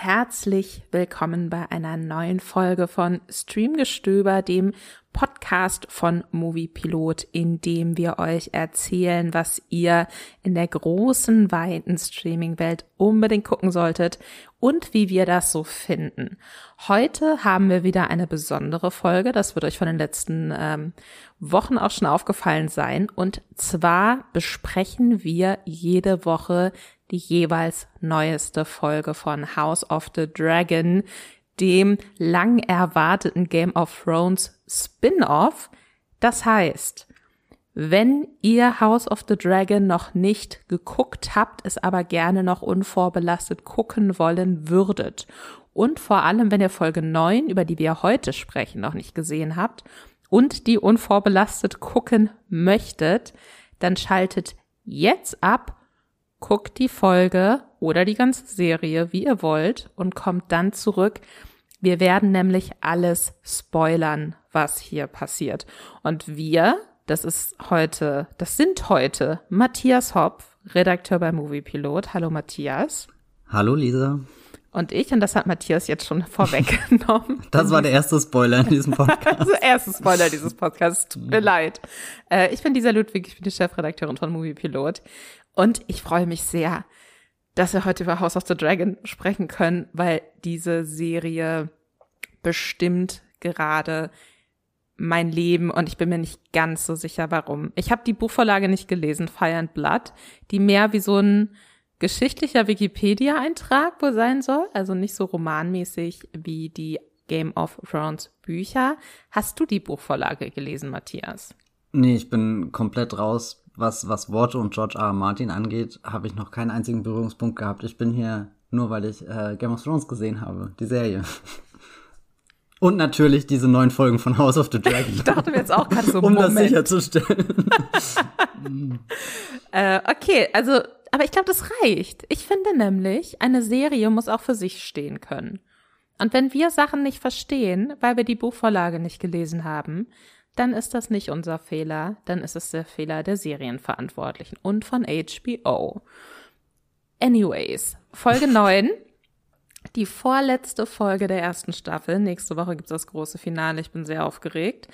herzlich willkommen bei einer neuen Folge von Streamgestöber, dem Podcast von Moviepilot, in dem wir euch erzählen, was ihr in der großen, weiten Streaming-Welt unbedingt gucken solltet und wie wir das so finden. Heute haben wir wieder eine besondere Folge, das wird euch von den letzten ähm, Wochen auch schon aufgefallen sein. Und zwar besprechen wir jede Woche die jeweils neueste Folge von House of the Dragon, dem lang erwarteten Game of Thrones Spin-off. Das heißt, wenn ihr House of the Dragon noch nicht geguckt habt, es aber gerne noch unvorbelastet gucken wollen würdet und vor allem, wenn ihr Folge 9, über die wir heute sprechen, noch nicht gesehen habt und die unvorbelastet gucken möchtet, dann schaltet jetzt ab guckt die Folge oder die ganze Serie, wie ihr wollt, und kommt dann zurück. Wir werden nämlich alles spoilern, was hier passiert. Und wir, das ist heute, das sind heute Matthias Hopf, Redakteur bei Moviepilot. Hallo Matthias. Hallo Lisa. Und ich, und das hat Matthias jetzt schon vorweggenommen. Das war der erste Spoiler in diesem Podcast. das erste Spoiler dieses Podcasts. Tut mir leid. Äh, ich bin Lisa Ludwig, ich bin die Chefredakteurin von Moviepilot. Und ich freue mich sehr, dass wir heute über House of the Dragon sprechen können, weil diese Serie bestimmt gerade mein Leben und ich bin mir nicht ganz so sicher, warum. Ich habe die Buchvorlage nicht gelesen, Fire and Blood, die mehr wie so ein geschichtlicher Wikipedia-Eintrag wohl sein soll, also nicht so romanmäßig wie die Game of Thrones Bücher. Hast du die Buchvorlage gelesen, Matthias? Nee, ich bin komplett raus was, was Worte und George R. R. Martin angeht, habe ich noch keinen einzigen Berührungspunkt gehabt. Ich bin hier nur, weil ich äh, Game of Thrones gesehen habe, die Serie. Und natürlich diese neun Folgen von House of the Dragon. ich dachte mir jetzt auch gerade so, um Moment. das sicherzustellen. äh, okay, also, aber ich glaube, das reicht. Ich finde nämlich, eine Serie muss auch für sich stehen können. Und wenn wir Sachen nicht verstehen, weil wir die Buchvorlage nicht gelesen haben, dann ist das nicht unser Fehler, dann ist es der Fehler der Serienverantwortlichen und von HBO. Anyways, Folge 9, die vorletzte Folge der ersten Staffel. Nächste Woche gibt es das große Finale, ich bin sehr aufgeregt.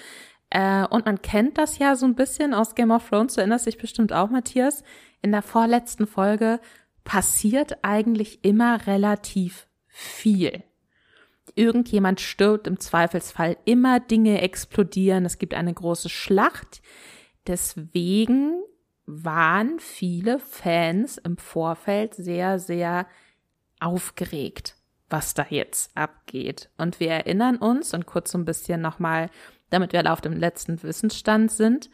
Äh, und man kennt das ja so ein bisschen aus Game of Thrones, du erinnerst dich bestimmt auch, Matthias. In der vorletzten Folge passiert eigentlich immer relativ viel irgendjemand stirbt, im Zweifelsfall immer Dinge explodieren, es gibt eine große Schlacht. Deswegen waren viele Fans im Vorfeld sehr, sehr aufgeregt, was da jetzt abgeht. Und wir erinnern uns, und kurz so ein bisschen nochmal, damit wir alle auf dem letzten Wissensstand sind,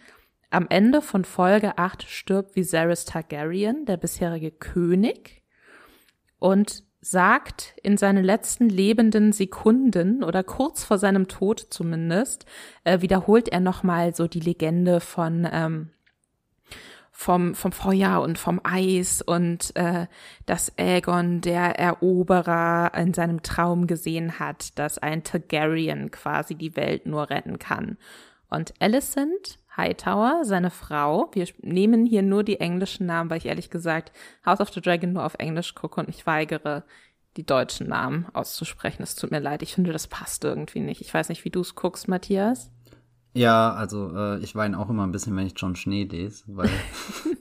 am Ende von Folge 8 stirbt Viserys Targaryen, der bisherige König. Und sagt in seinen letzten lebenden Sekunden oder kurz vor seinem Tod zumindest, äh, wiederholt er nochmal so die Legende von ähm, vom, vom Feuer und vom Eis und äh, dass Aegon, der Eroberer, in seinem Traum gesehen hat, dass ein Targaryen quasi die Welt nur retten kann. Und Alicent Hightower, seine Frau. Wir nehmen hier nur die englischen Namen, weil ich ehrlich gesagt House of the Dragon nur auf Englisch gucke und ich weigere, die deutschen Namen auszusprechen. Es tut mir leid, ich finde, das passt irgendwie nicht. Ich weiß nicht, wie du es guckst, Matthias. Ja, also äh, ich weine auch immer ein bisschen, wenn ich John Schnee lese, weil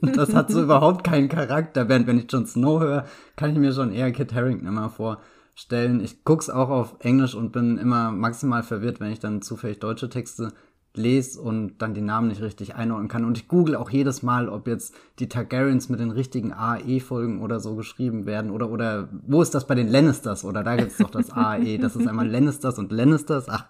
das hat so überhaupt keinen Charakter. Während wenn ich Jon Snow höre, kann ich mir schon eher Kit Harington immer vorstellen. Ich guck's auch auf Englisch und bin immer maximal verwirrt, wenn ich dann zufällig deutsche Texte lese und dann die Namen nicht richtig einordnen kann. Und ich google auch jedes Mal, ob jetzt die Targaryens mit den richtigen AE-Folgen oder so geschrieben werden. Oder, oder wo ist das bei den Lannisters? Oder da gibt's doch das AE. Das ist einmal Lannisters und Lannisters. Ach,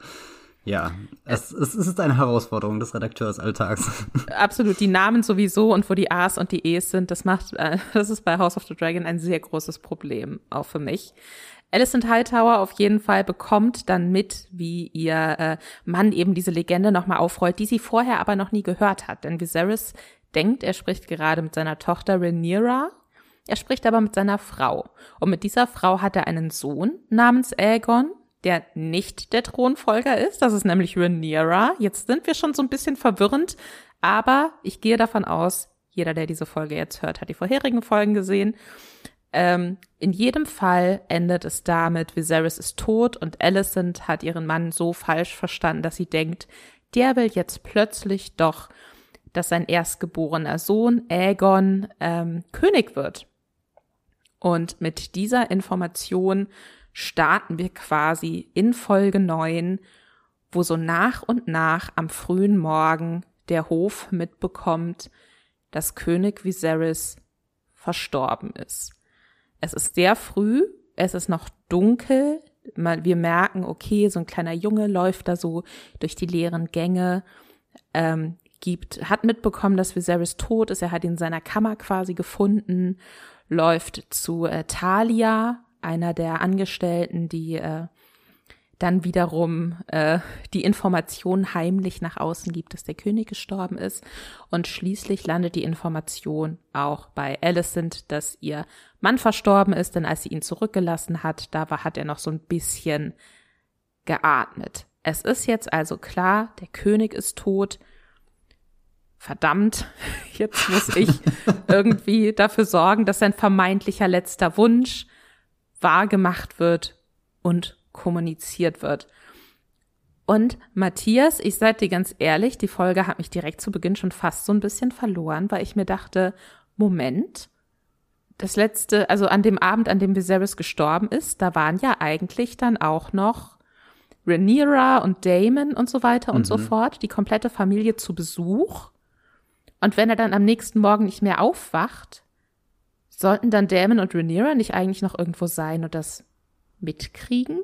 ja, es, es, es ist eine Herausforderung des Redakteursalltags. Absolut, die Namen sowieso und wo die A's und die E's sind, das macht, äh, das ist bei House of the Dragon ein sehr großes Problem, auch für mich. Alicent Hightower auf jeden Fall bekommt dann mit, wie ihr äh, Mann eben diese Legende nochmal aufrollt, die sie vorher aber noch nie gehört hat. Denn Viserys denkt, er spricht gerade mit seiner Tochter Rhaenyra, er spricht aber mit seiner Frau. Und mit dieser Frau hat er einen Sohn namens Aegon, der nicht der Thronfolger ist. Das ist nämlich Rhaenyra. Jetzt sind wir schon so ein bisschen verwirrend, aber ich gehe davon aus, jeder, der diese Folge jetzt hört, hat die vorherigen Folgen gesehen. Ähm, in jedem Fall endet es damit, Viserys ist tot und Alicent hat ihren Mann so falsch verstanden, dass sie denkt, der will jetzt plötzlich doch, dass sein erstgeborener Sohn Aegon ähm, König wird. Und mit dieser Information starten wir quasi in Folge 9, wo so nach und nach am frühen Morgen der Hof mitbekommt, dass König Viserys verstorben ist. Es ist sehr früh, es ist noch dunkel, wir merken, okay, so ein kleiner Junge läuft da so durch die leeren Gänge, ähm, gibt, hat mitbekommen, dass Viserys tot ist, er hat ihn in seiner Kammer quasi gefunden, läuft zu äh, Talia, einer der Angestellten, die äh, dann wiederum äh, die Information heimlich nach außen gibt, dass der König gestorben ist. Und schließlich landet die Information auch bei Alicent, dass ihr Mann verstorben ist, denn als sie ihn zurückgelassen hat, da war, hat er noch so ein bisschen geatmet. Es ist jetzt also klar, der König ist tot. Verdammt, jetzt muss ich irgendwie dafür sorgen, dass sein vermeintlicher letzter Wunsch wahrgemacht wird und kommuniziert wird. Und Matthias, ich seid dir ganz ehrlich, die Folge hat mich direkt zu Beginn schon fast so ein bisschen verloren, weil ich mir dachte, Moment, das letzte, also an dem Abend, an dem Viserys gestorben ist, da waren ja eigentlich dann auch noch Rhaenyra und Damon und so weiter und so mhm. fort, die komplette Familie zu Besuch. Und wenn er dann am nächsten Morgen nicht mehr aufwacht, sollten dann Damon und Rhaenyra nicht eigentlich noch irgendwo sein und das mitkriegen?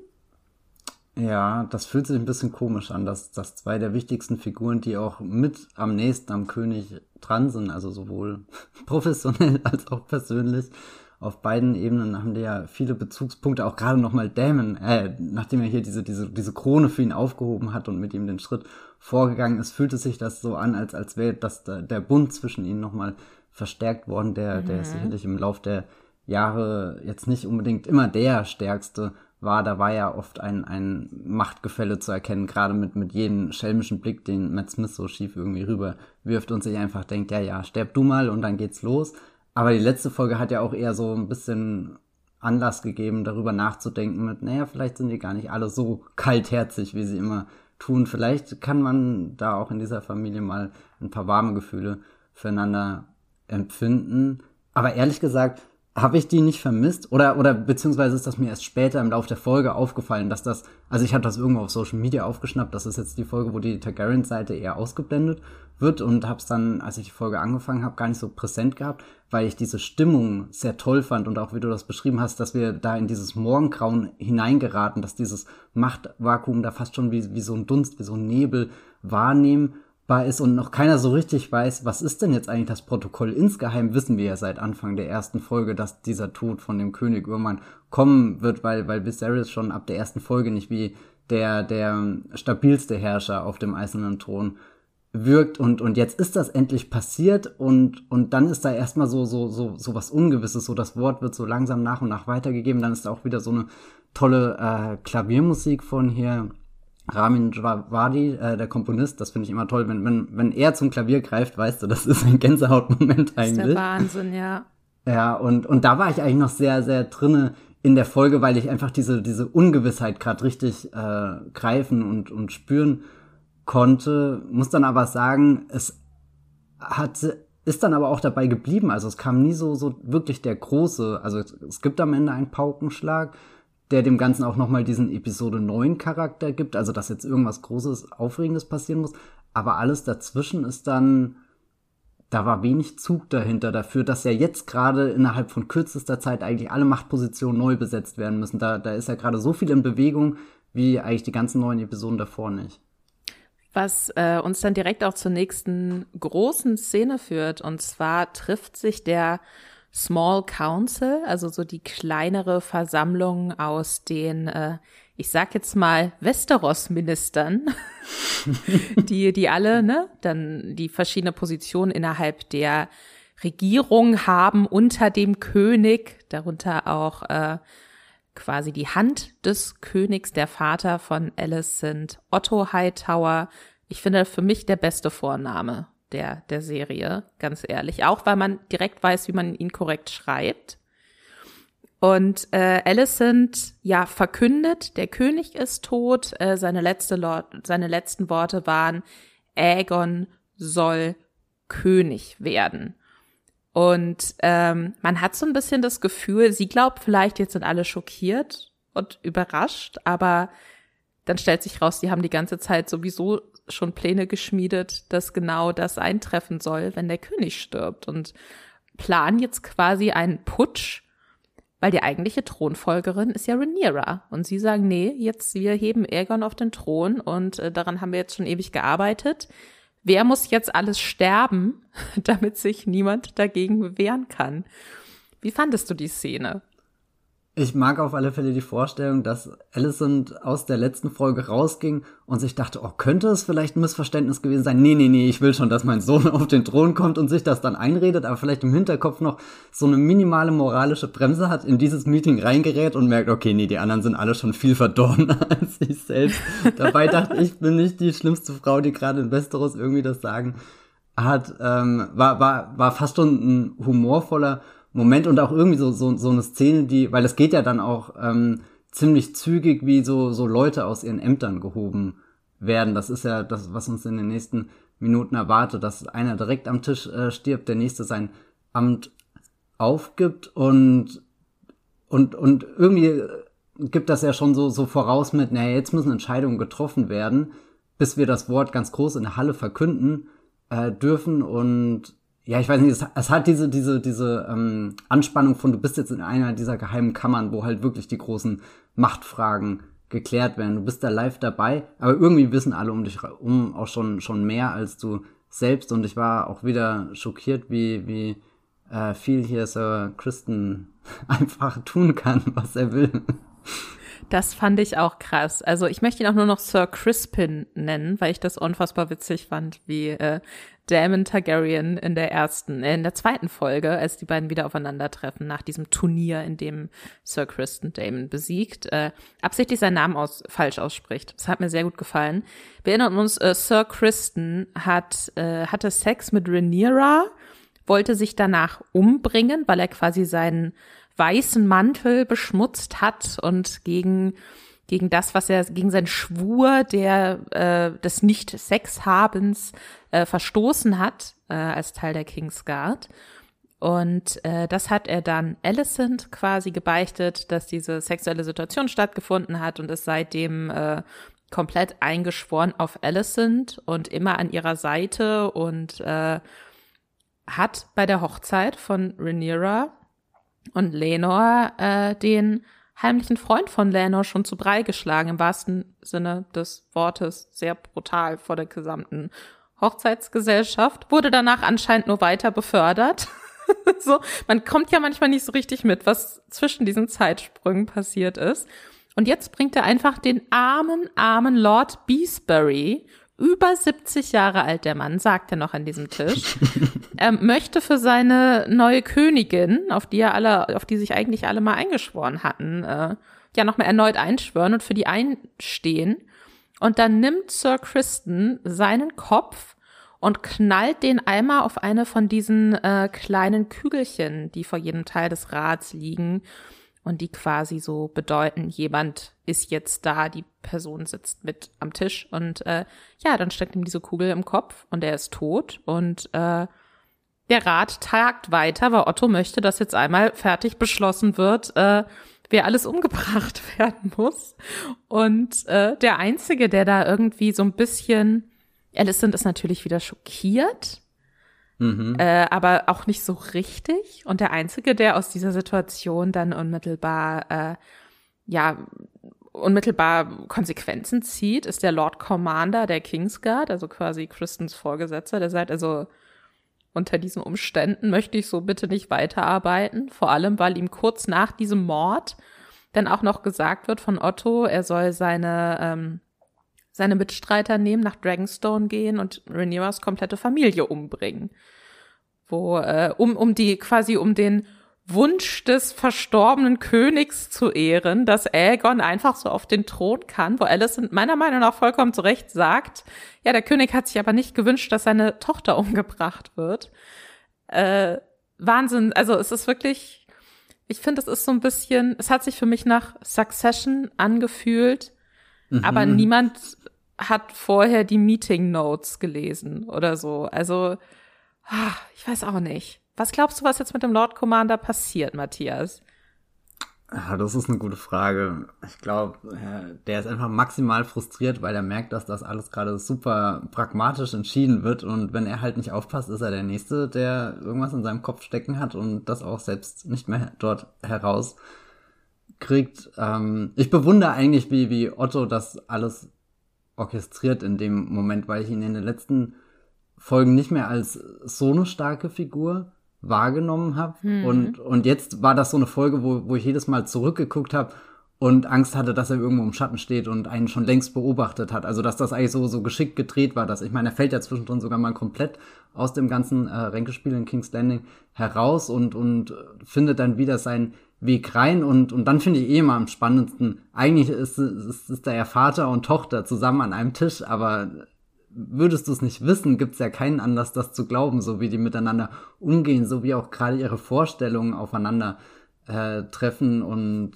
Ja, das fühlt sich ein bisschen komisch an, dass, dass zwei der wichtigsten Figuren, die auch mit am nächsten am König dran sind, also sowohl professionell als auch persönlich, auf beiden Ebenen haben die ja viele Bezugspunkte, auch gerade nochmal Damon, äh, nachdem er hier diese, diese, diese Krone für ihn aufgehoben hat und mit ihm den Schritt vorgegangen ist, fühlte sich das so an, als, als wäre das der, der Bund zwischen ihnen nochmal verstärkt worden, der, mhm. der sicherlich im Lauf der Jahre jetzt nicht unbedingt immer der stärkste war, da war ja oft ein, ein Machtgefälle zu erkennen, gerade mit, mit jedem schelmischen Blick, den Matt Smith so schief irgendwie rüber wirft und sich einfach denkt, ja, ja, sterb du mal und dann geht's los. Aber die letzte Folge hat ja auch eher so ein bisschen Anlass gegeben, darüber nachzudenken mit, naja, vielleicht sind die gar nicht alle so kaltherzig, wie sie immer tun. Vielleicht kann man da auch in dieser Familie mal ein paar warme Gefühle füreinander empfinden. Aber ehrlich gesagt, habe ich die nicht vermisst? Oder oder beziehungsweise ist das mir erst später im Laufe der Folge aufgefallen, dass das also ich habe das irgendwo auf Social Media aufgeschnappt, das ist jetzt die Folge, wo die Targaryen Seite eher ausgeblendet wird und habe es dann, als ich die Folge angefangen habe, gar nicht so präsent gehabt, weil ich diese Stimmung sehr toll fand und auch wie du das beschrieben hast, dass wir da in dieses Morgengrauen hineingeraten, dass dieses Machtvakuum da fast schon wie wie so ein Dunst, wie so ein Nebel wahrnehmen ist und noch keiner so richtig weiß, was ist denn jetzt eigentlich das Protokoll. Insgeheim wissen wir ja seit Anfang der ersten Folge, dass dieser Tod von dem König irgendwann kommen wird, weil, weil Viserys schon ab der ersten Folge nicht wie der, der stabilste Herrscher auf dem eisernen Thron wirkt. Und, und jetzt ist das endlich passiert und, und dann ist da erstmal so, so, so, so was Ungewisses, so das Wort wird so langsam nach und nach weitergegeben, dann ist da auch wieder so eine tolle äh, Klaviermusik von hier Ramin Djawadi, äh, der Komponist, das finde ich immer toll. Wenn, wenn, wenn er zum Klavier greift, weißt du, das ist ein Gänsehautmoment eigentlich. Das ist der Wahnsinn, ja. Ja, und, und da war ich eigentlich noch sehr, sehr drinne in der Folge, weil ich einfach diese, diese Ungewissheit gerade richtig äh, greifen und, und spüren konnte. Muss dann aber sagen, es hat, ist dann aber auch dabei geblieben. Also es kam nie so, so wirklich der große, also es, es gibt am Ende einen Paukenschlag, der dem Ganzen auch nochmal diesen Episode 9 Charakter gibt, also dass jetzt irgendwas Großes, Aufregendes passieren muss. Aber alles dazwischen ist dann, da war wenig Zug dahinter dafür, dass ja jetzt gerade innerhalb von kürzester Zeit eigentlich alle Machtpositionen neu besetzt werden müssen. Da, da ist ja gerade so viel in Bewegung, wie eigentlich die ganzen neuen Episoden davor nicht. Was äh, uns dann direkt auch zur nächsten großen Szene führt. Und zwar trifft sich der Small Council, also so die kleinere Versammlung aus den, äh, ich sag jetzt mal, Westeros-Ministern, die, die alle, ne, dann die verschiedene Positionen innerhalb der Regierung haben unter dem König, darunter auch äh, quasi die Hand des Königs, der Vater von Alice sind Otto Hightower. Ich finde für mich der beste Vorname der, der Serie, ganz ehrlich. Auch weil man direkt weiß, wie man ihn korrekt schreibt. Und äh, Alicent ja verkündet, der König ist tot. Äh, seine, letzte seine letzten Worte waren, Aegon soll König werden. Und ähm, man hat so ein bisschen das Gefühl, sie glaubt vielleicht, jetzt sind alle schockiert und überrascht, aber dann stellt sich raus, die haben die ganze Zeit sowieso schon Pläne geschmiedet, dass genau das eintreffen soll, wenn der König stirbt und planen jetzt quasi einen Putsch, weil die eigentliche Thronfolgerin ist ja Rhaenyra und sie sagen, nee, jetzt wir heben Aegon auf den Thron und äh, daran haben wir jetzt schon ewig gearbeitet. Wer muss jetzt alles sterben, damit sich niemand dagegen wehren kann? Wie fandest du die Szene? Ich mag auf alle Fälle die Vorstellung, dass Alicent aus der letzten Folge rausging und sich dachte, oh, könnte es vielleicht ein Missverständnis gewesen sein? Nee, nee, nee, ich will schon, dass mein Sohn auf den Thron kommt und sich das dann einredet, aber vielleicht im Hinterkopf noch so eine minimale moralische Bremse hat, in dieses Meeting reingerät und merkt, okay, nee, die anderen sind alle schon viel verdorbener als ich selbst. Dabei dachte ich, bin nicht die schlimmste Frau, die gerade in Westeros irgendwie das sagen hat, ähm, war, war, war fast schon ein humorvoller Moment und auch irgendwie so, so, so eine Szene, die, weil es geht ja dann auch ähm, ziemlich zügig, wie so, so Leute aus ihren Ämtern gehoben werden. Das ist ja das, was uns in den nächsten Minuten erwartet, dass einer direkt am Tisch äh, stirbt, der nächste sein Amt aufgibt und, und, und irgendwie gibt das ja schon so, so voraus mit, naja, jetzt müssen Entscheidungen getroffen werden, bis wir das Wort ganz groß in der Halle verkünden äh, dürfen und ja, ich weiß nicht, es, es hat diese, diese, diese ähm, Anspannung von, du bist jetzt in einer dieser geheimen Kammern, wo halt wirklich die großen Machtfragen geklärt werden. Du bist da live dabei, aber irgendwie wissen alle um dich um auch schon, schon mehr als du selbst. Und ich war auch wieder schockiert, wie, wie äh, viel hier Sir Kristen einfach tun kann, was er will. Das fand ich auch krass. Also ich möchte ihn auch nur noch Sir Crispin nennen, weil ich das unfassbar witzig fand, wie äh, Damon Targaryen in der ersten, äh, in der zweiten Folge, als die beiden wieder aufeinandertreffen nach diesem Turnier, in dem Sir Kristen Damon besiegt, äh, absichtlich seinen Namen aus, falsch ausspricht. Das hat mir sehr gut gefallen. Wir erinnern uns, äh, Sir Kristen hat, äh, hatte Sex mit Rhaenyra, wollte sich danach umbringen, weil er quasi seinen weißen Mantel beschmutzt hat und gegen gegen das, was er gegen seinen Schwur der äh, des Nicht-Sex-Habens äh, verstoßen hat äh, als Teil der Kingsguard. Und äh, das hat er dann Alicent quasi gebeichtet, dass diese sexuelle Situation stattgefunden hat und ist seitdem äh, komplett eingeschworen auf Alicent und immer an ihrer Seite und äh, hat bei der Hochzeit von Rhaenyra und Lenor äh, den heimlichen Freund von Lenor schon zu Brei geschlagen, im wahrsten Sinne des Wortes, sehr brutal vor der gesamten Hochzeitsgesellschaft, wurde danach anscheinend nur weiter befördert. so, man kommt ja manchmal nicht so richtig mit, was zwischen diesen Zeitsprüngen passiert ist. Und jetzt bringt er einfach den armen, armen Lord Beesbury über 70 Jahre alt, der Mann, sagt er noch an diesem Tisch, er möchte für seine neue Königin, auf die er alle, auf die sich eigentlich alle mal eingeschworen hatten, äh, ja nochmal erneut einschwören und für die einstehen. Und dann nimmt Sir Kristen seinen Kopf und knallt den einmal auf eine von diesen äh, kleinen Kügelchen, die vor jedem Teil des Rads liegen und die quasi so bedeuten, jemand ist jetzt da, die Person sitzt mit am Tisch und äh, ja, dann steckt ihm diese Kugel im Kopf und er ist tot und äh, der Rat tagt weiter, weil Otto möchte, dass jetzt einmal fertig beschlossen wird, äh, wer alles umgebracht werden muss. Und äh, der Einzige, der da irgendwie so ein bisschen, Alicent ist natürlich wieder schockiert, Mhm. Äh, aber auch nicht so richtig. Und der Einzige, der aus dieser Situation dann unmittelbar, äh, ja, unmittelbar Konsequenzen zieht, ist der Lord Commander der Kingsguard, also quasi Christens Vorgesetzter, der sagt also, unter diesen Umständen möchte ich so bitte nicht weiterarbeiten, vor allem weil ihm kurz nach diesem Mord dann auch noch gesagt wird von Otto, er soll seine ähm, seine Mitstreiter nehmen, nach Dragonstone gehen und Rhaenyras komplette Familie umbringen. Wo, äh, um, um die, quasi um den Wunsch des verstorbenen Königs zu ehren, dass Aegon einfach so auf den Thron kann, wo Alicent meiner Meinung nach vollkommen zu Recht sagt, ja, der König hat sich aber nicht gewünscht, dass seine Tochter umgebracht wird. Äh, Wahnsinn, also es ist wirklich, Ich finde, es ist so ein bisschen, es hat sich für mich nach Succession angefühlt, mhm. aber niemand hat vorher die Meeting Notes gelesen oder so. Also, ah, ich weiß auch nicht. Was glaubst du, was jetzt mit dem Lord Commander passiert, Matthias? Ja, das ist eine gute Frage. Ich glaube, der ist einfach maximal frustriert, weil er merkt, dass das alles gerade super pragmatisch entschieden wird. Und wenn er halt nicht aufpasst, ist er der Nächste, der irgendwas in seinem Kopf stecken hat und das auch selbst nicht mehr dort herauskriegt. Ähm, ich bewundere eigentlich, wie, wie Otto das alles orchestriert in dem Moment, weil ich ihn in den letzten Folgen nicht mehr als so eine starke Figur wahrgenommen habe. Hm. Und, und jetzt war das so eine Folge, wo, wo ich jedes Mal zurückgeguckt habe und Angst hatte, dass er irgendwo im Schatten steht und einen schon längst beobachtet hat. Also dass das eigentlich so, so geschickt gedreht war. Dass, ich meine, er fällt ja zwischendrin sogar mal komplett aus dem ganzen äh, Ränkespiel in King's Landing heraus und, und findet dann wieder seinen Weg rein. Und, und dann finde ich eh immer am spannendsten, eigentlich ist, ist, ist da ja Vater und Tochter zusammen an einem Tisch, aber würdest du es nicht wissen, gibt es ja keinen Anlass, das zu glauben, so wie die miteinander umgehen, so wie auch gerade ihre Vorstellungen aufeinander äh, treffen und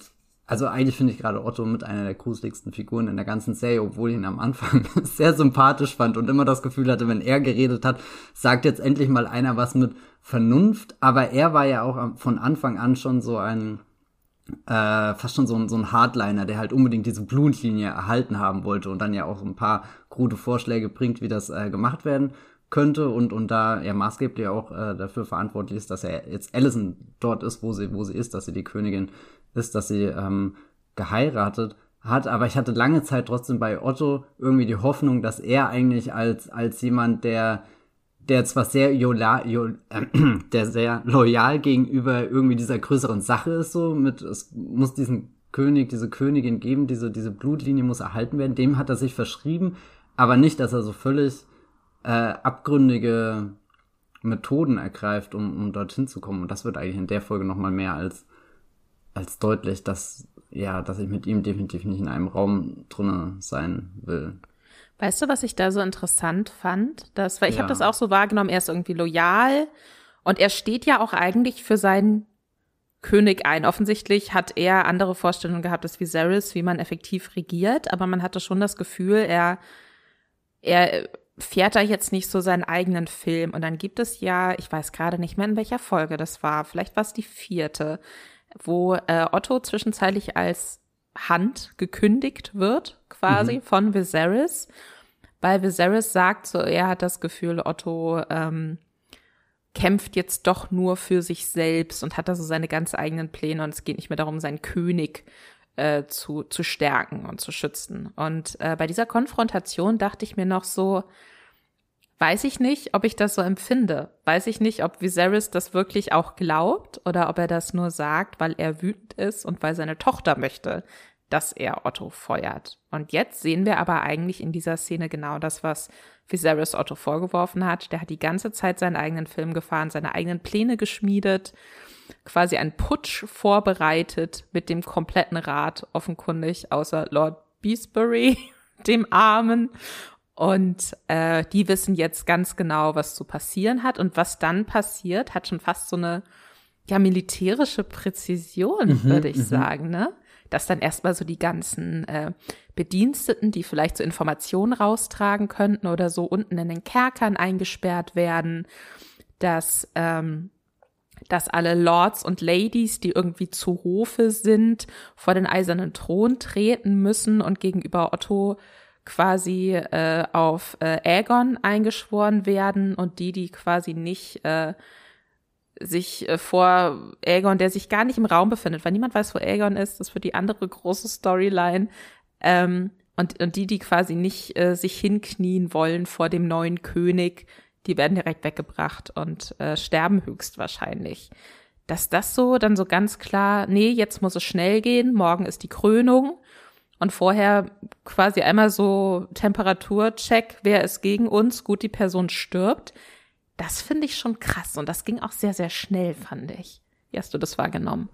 also eigentlich finde ich gerade Otto mit einer der gruseligsten Figuren in der ganzen Serie, obwohl ich ihn am Anfang sehr sympathisch fand und immer das Gefühl hatte, wenn er geredet hat, sagt jetzt endlich mal einer was mit Vernunft. Aber er war ja auch von Anfang an schon so ein äh, fast schon so ein, so ein Hardliner, der halt unbedingt diese Blutlinie erhalten haben wollte und dann ja auch ein paar gute Vorschläge bringt, wie das äh, gemacht werden könnte und, und da er maßgeblich auch äh, dafür verantwortlich ist, dass er jetzt Allison dort ist, wo sie, wo sie ist, dass sie die Königin ist, dass sie ähm, geheiratet hat. Aber ich hatte lange Zeit trotzdem bei Otto irgendwie die Hoffnung, dass er eigentlich als, als jemand, der der zwar sehr loyal, äh, der sehr loyal gegenüber irgendwie dieser größeren Sache ist, so mit, es muss diesen König, diese Königin geben, diese, diese Blutlinie muss erhalten werden, dem hat er sich verschrieben, aber nicht, dass er so völlig äh, abgründige Methoden ergreift, um, um dorthin zu kommen. Und das wird eigentlich in der Folge nochmal mehr als, als deutlich, dass, ja, dass ich mit ihm definitiv nicht in einem Raum drinne sein will. Weißt du, was ich da so interessant fand? Das, weil ich ja. habe das auch so wahrgenommen, er ist irgendwie loyal und er steht ja auch eigentlich für seinen König ein. Offensichtlich hat er andere Vorstellungen gehabt als Viserys, wie man effektiv regiert, aber man hatte schon das Gefühl, er, er fährt da jetzt nicht so seinen eigenen Film. Und dann gibt es ja, ich weiß gerade nicht mehr, in welcher Folge das war, vielleicht war es die vierte, wo äh, Otto zwischenzeitlich als Hand gekündigt wird, quasi mhm. von Viserys, weil Viserys sagt, so er hat das Gefühl, Otto ähm, kämpft jetzt doch nur für sich selbst und hat da so seine ganz eigenen Pläne und es geht nicht mehr darum, seinen König äh, zu, zu stärken und zu schützen. Und äh, bei dieser Konfrontation dachte ich mir noch so, weiß ich nicht, ob ich das so empfinde. Weiß ich nicht, ob Viserys das wirklich auch glaubt oder ob er das nur sagt, weil er wütend ist und weil seine Tochter möchte, dass er Otto feuert. Und jetzt sehen wir aber eigentlich in dieser Szene genau das, was Viserys Otto vorgeworfen hat. Der hat die ganze Zeit seinen eigenen Film gefahren, seine eigenen Pläne geschmiedet, quasi einen Putsch vorbereitet mit dem kompletten Rat, offenkundig, außer Lord Beesbury, dem Armen. Und äh, die wissen jetzt ganz genau, was zu passieren hat. Und was dann passiert, hat schon fast so eine ja militärische Präzision, mhm, würde ich mhm. sagen, ne? Dass dann erstmal so die ganzen äh, Bediensteten, die vielleicht so Informationen raustragen könnten oder so unten in den Kerkern eingesperrt werden, dass ähm, dass alle Lords und Ladies, die irgendwie zu Hofe sind, vor den eisernen Thron treten müssen und gegenüber Otto quasi äh, auf äh, Aegon eingeschworen werden und die, die quasi nicht äh, sich äh, vor Aegon, der sich gar nicht im Raum befindet, weil niemand weiß, wo Aegon ist, das wird die andere große Storyline. Ähm, und, und die, die quasi nicht äh, sich hinknien wollen vor dem neuen König, die werden direkt weggebracht und äh, sterben höchstwahrscheinlich. Dass das so dann so ganz klar, nee, jetzt muss es schnell gehen, morgen ist die Krönung und vorher quasi einmal so Temperaturcheck, wer ist gegen uns, gut, die Person stirbt. Das finde ich schon krass und das ging auch sehr, sehr schnell, fand ich. Wie hast du das wahrgenommen?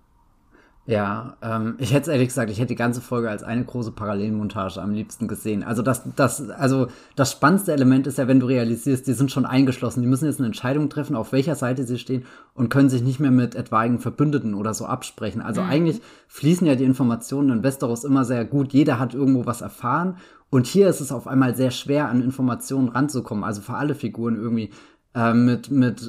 Ja, ähm, ich hätte ehrlich gesagt, ich hätte die ganze Folge als eine große Parallelmontage am liebsten gesehen. Also das, das, also das spannendste Element ist ja, wenn du realisierst, die sind schon eingeschlossen, die müssen jetzt eine Entscheidung treffen, auf welcher Seite sie stehen und können sich nicht mehr mit etwaigen Verbündeten oder so absprechen. Also mhm. eigentlich fließen ja die Informationen in Westeros immer sehr gut. Jeder hat irgendwo was erfahren und hier ist es auf einmal sehr schwer, an Informationen ranzukommen. Also für alle Figuren irgendwie äh, mit mit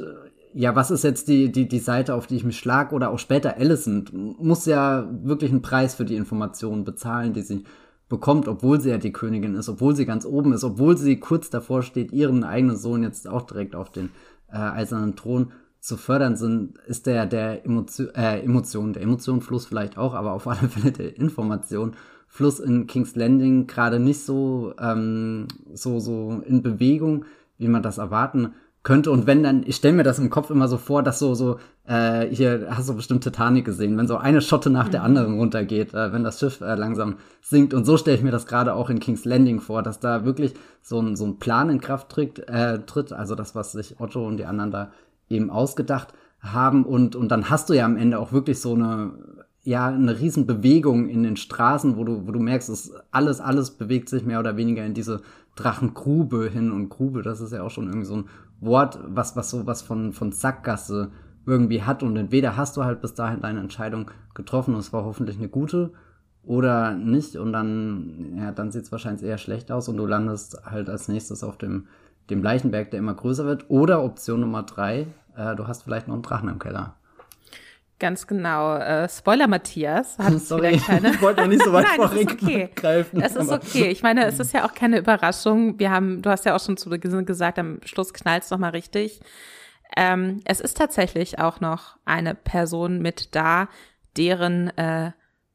ja, was ist jetzt die, die, die Seite, auf die ich mich schlag? Oder auch später Alicent muss ja wirklich einen Preis für die Informationen bezahlen, die sie bekommt, obwohl sie ja die Königin ist, obwohl sie ganz oben ist, obwohl sie kurz davor steht, ihren eigenen Sohn jetzt auch direkt auf den äh, eisernen Thron zu fördern, sind, ist der, der Emotion, äh, Emotion, der Emotionenfluss vielleicht auch, aber auf alle Fälle der Informationfluss in King's Landing gerade nicht so, ähm, so, so in Bewegung, wie man das erwarten könnte. Und wenn dann, ich stelle mir das im Kopf immer so vor, dass so, so, äh, hier hast du bestimmt Titanic gesehen, wenn so eine Schotte nach der mhm. anderen runtergeht, äh, wenn das Schiff äh, langsam sinkt. Und so stelle ich mir das gerade auch in King's Landing vor, dass da wirklich so ein, so ein Plan in Kraft tritt, äh, tritt, also das, was sich Otto und die anderen da eben ausgedacht haben. Und, und dann hast du ja am Ende auch wirklich so eine, ja, eine riesen Bewegung in den Straßen, wo du, wo du merkst, es alles, alles bewegt sich mehr oder weniger in diese Drachengrube hin und Grube, das ist ja auch schon irgendwie so ein Wort, was, was so was von, von Sackgasse irgendwie hat und entweder hast du halt bis dahin deine Entscheidung getroffen und es war hoffentlich eine gute oder nicht und dann, ja, dann sieht es wahrscheinlich eher schlecht aus und du landest halt als nächstes auf dem, dem Leichenberg, der immer größer wird. Oder Option Nummer drei, äh, du hast vielleicht noch einen Drachen im Keller. Ganz genau. Äh, Spoiler Matthias hat Sorry, keine. ich wollte noch nicht so weit Nein, vorgreifen. Es ist okay. Ich meine, es ist ja auch keine Überraschung. Wir haben, du hast ja auch schon zu Beginn gesagt, am Schluss knallt's noch mal richtig. Ähm, es ist tatsächlich auch noch eine Person mit da, deren äh,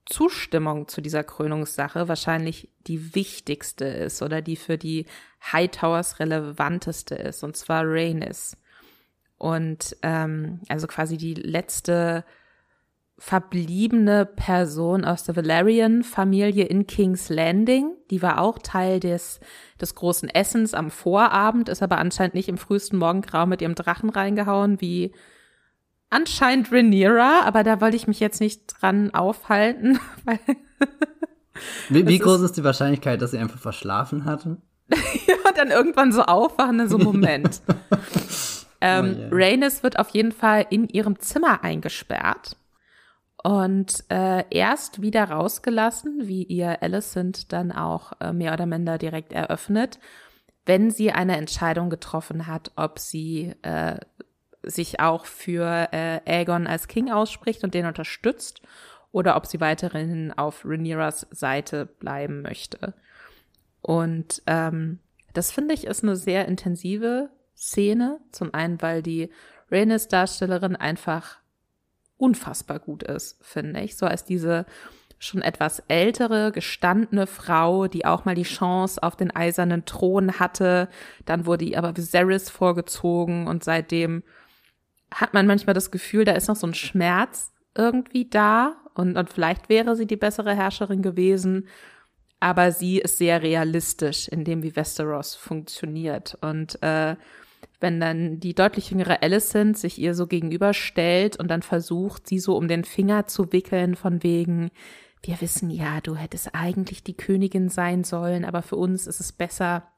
Zustimmung zu dieser Krönungssache wahrscheinlich die wichtigste ist oder die für die Hightowers relevanteste ist, und zwar Rhaenys. Und ähm, also quasi die letzte verbliebene Person aus der Valerian-Familie in King's Landing. Die war auch Teil des, des großen Essens am Vorabend, ist aber anscheinend nicht im frühesten Morgengrau mit ihrem Drachen reingehauen, wie anscheinend Rhaenyra, aber da wollte ich mich jetzt nicht dran aufhalten. Weil wie, wie groß ist, ist die Wahrscheinlichkeit, dass sie einfach verschlafen hatten? ja, dann irgendwann so aufwachen, so Moment. Ähm, oh yeah. Rhaenys wird auf jeden Fall in ihrem Zimmer eingesperrt und äh, erst wieder rausgelassen, wie ihr Alicent dann auch äh, mehr oder minder direkt eröffnet, wenn sie eine Entscheidung getroffen hat, ob sie äh, sich auch für äh, Aegon als King ausspricht und den unterstützt oder ob sie weiterhin auf Rhaenyras Seite bleiben möchte. Und ähm, das finde ich ist eine sehr intensive Szene. Zum einen, weil die Rhaenys Darstellerin einfach unfassbar gut ist, finde ich. So als diese schon etwas ältere, gestandene Frau, die auch mal die Chance auf den eisernen Thron hatte. Dann wurde ihr aber Viserys vorgezogen und seitdem hat man manchmal das Gefühl, da ist noch so ein Schmerz irgendwie da und, und vielleicht wäre sie die bessere Herrscherin gewesen. Aber sie ist sehr realistisch in dem, wie Westeros funktioniert. Und äh, wenn dann die deutlich jüngere Alicent sich ihr so gegenüberstellt und dann versucht, sie so um den Finger zu wickeln, von wegen, wir wissen ja, du hättest eigentlich die Königin sein sollen, aber für uns ist es besser,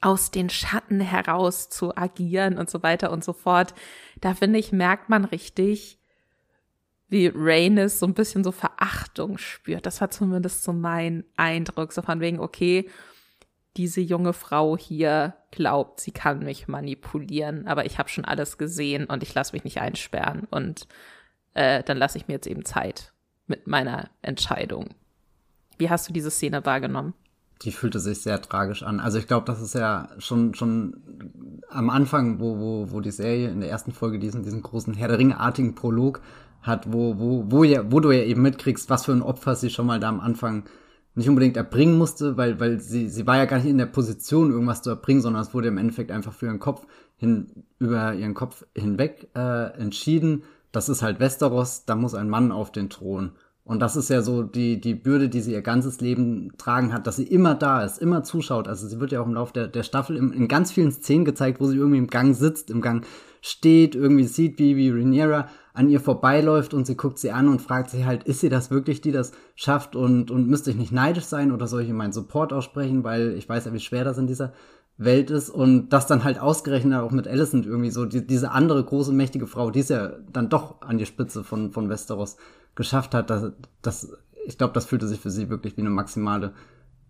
aus den Schatten heraus zu agieren und so weiter und so fort. Da finde ich, merkt man richtig, wie Rhaenys so ein bisschen so Verachtung spürt. Das war zumindest so mein Eindruck, so von wegen, okay, diese junge Frau hier glaubt, sie kann mich manipulieren, aber ich habe schon alles gesehen und ich lasse mich nicht einsperren und äh, dann lasse ich mir jetzt eben Zeit mit meiner Entscheidung. Wie hast du diese Szene wahrgenommen? Die fühlte sich sehr tragisch an. Also ich glaube, das ist ja schon schon am Anfang, wo wo wo die Serie in der ersten Folge diesen diesen großen Herr der Ringe-artigen Prolog hat, wo wo wo ja wo du ja eben mitkriegst, was für ein Opfer sie schon mal da am Anfang nicht unbedingt erbringen musste, weil, weil sie, sie war ja gar nicht in der Position, irgendwas zu erbringen, sondern es wurde im Endeffekt einfach für ihren Kopf hin, über ihren Kopf hinweg äh, entschieden. Das ist halt Westeros, da muss ein Mann auf den Thron. Und das ist ja so die, die Bürde, die sie ihr ganzes Leben tragen hat, dass sie immer da ist, immer zuschaut. Also sie wird ja auch im Laufe der, der Staffel in, in ganz vielen Szenen gezeigt, wo sie irgendwie im Gang sitzt, im Gang steht, irgendwie sieht, wie, wie Rhaenyra an ihr vorbeiläuft und sie guckt sie an und fragt sich halt, ist sie das wirklich, die das schafft und, und müsste ich nicht neidisch sein oder soll ich ihr meinen Support aussprechen, weil ich weiß ja, wie schwer das in dieser Welt ist und das dann halt ausgerechnet auch mit Alicent irgendwie so, die, diese andere große, mächtige Frau, die es ja dann doch an die Spitze von, von Westeros geschafft hat, das, das ich glaube, das fühlte sich für sie wirklich wie eine maximale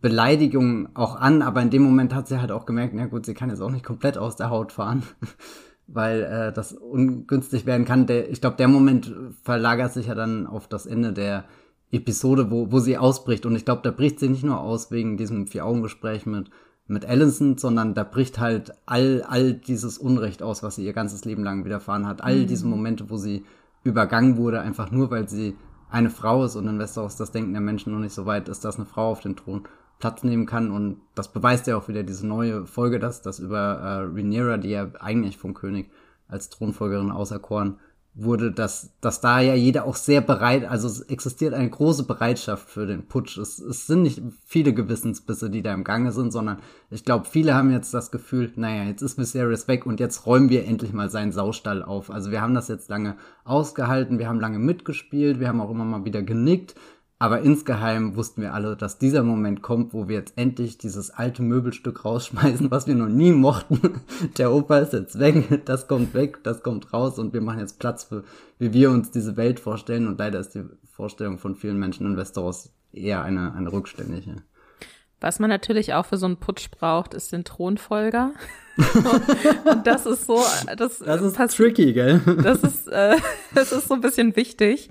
Beleidigung auch an, aber in dem Moment hat sie halt auch gemerkt, na gut, sie kann jetzt auch nicht komplett aus der Haut fahren, weil äh, das ungünstig werden kann. Der, ich glaube, der Moment verlagert sich ja dann auf das Ende der Episode, wo, wo sie ausbricht. Und ich glaube, da bricht sie nicht nur aus wegen diesem Vier-Augen-Gespräch mit, mit Allison, sondern da bricht halt all, all dieses Unrecht aus, was sie ihr ganzes Leben lang widerfahren hat. All mhm. diese Momente, wo sie übergangen wurde, einfach nur, weil sie eine Frau ist und in Westeros das Denken der Menschen noch nicht so weit ist, dass eine Frau auf den Thron Platz nehmen kann und das beweist ja auch wieder diese neue Folge, dass das über äh, Rhaenyra, die ja eigentlich vom König als Thronfolgerin auserkoren wurde, dass, dass da ja jeder auch sehr bereit, also es existiert eine große Bereitschaft für den Putsch. Es, es sind nicht viele Gewissensbisse, die da im Gange sind, sondern ich glaube, viele haben jetzt das Gefühl, naja, jetzt ist Viserys weg und jetzt räumen wir endlich mal seinen Saustall auf. Also wir haben das jetzt lange ausgehalten, wir haben lange mitgespielt, wir haben auch immer mal wieder genickt, aber insgeheim wussten wir alle, dass dieser Moment kommt, wo wir jetzt endlich dieses alte Möbelstück rausschmeißen, was wir noch nie mochten. Der Opa ist jetzt weg, das kommt weg, das kommt raus und wir machen jetzt Platz für, wie wir uns diese Welt vorstellen. Und leider ist die Vorstellung von vielen Menschen in Westeros eher eine, eine rückständige. Was man natürlich auch für so einen Putsch braucht, ist den Thronfolger. und das ist so, das, das ist tricky, gell? Das ist, äh, das ist so ein bisschen wichtig.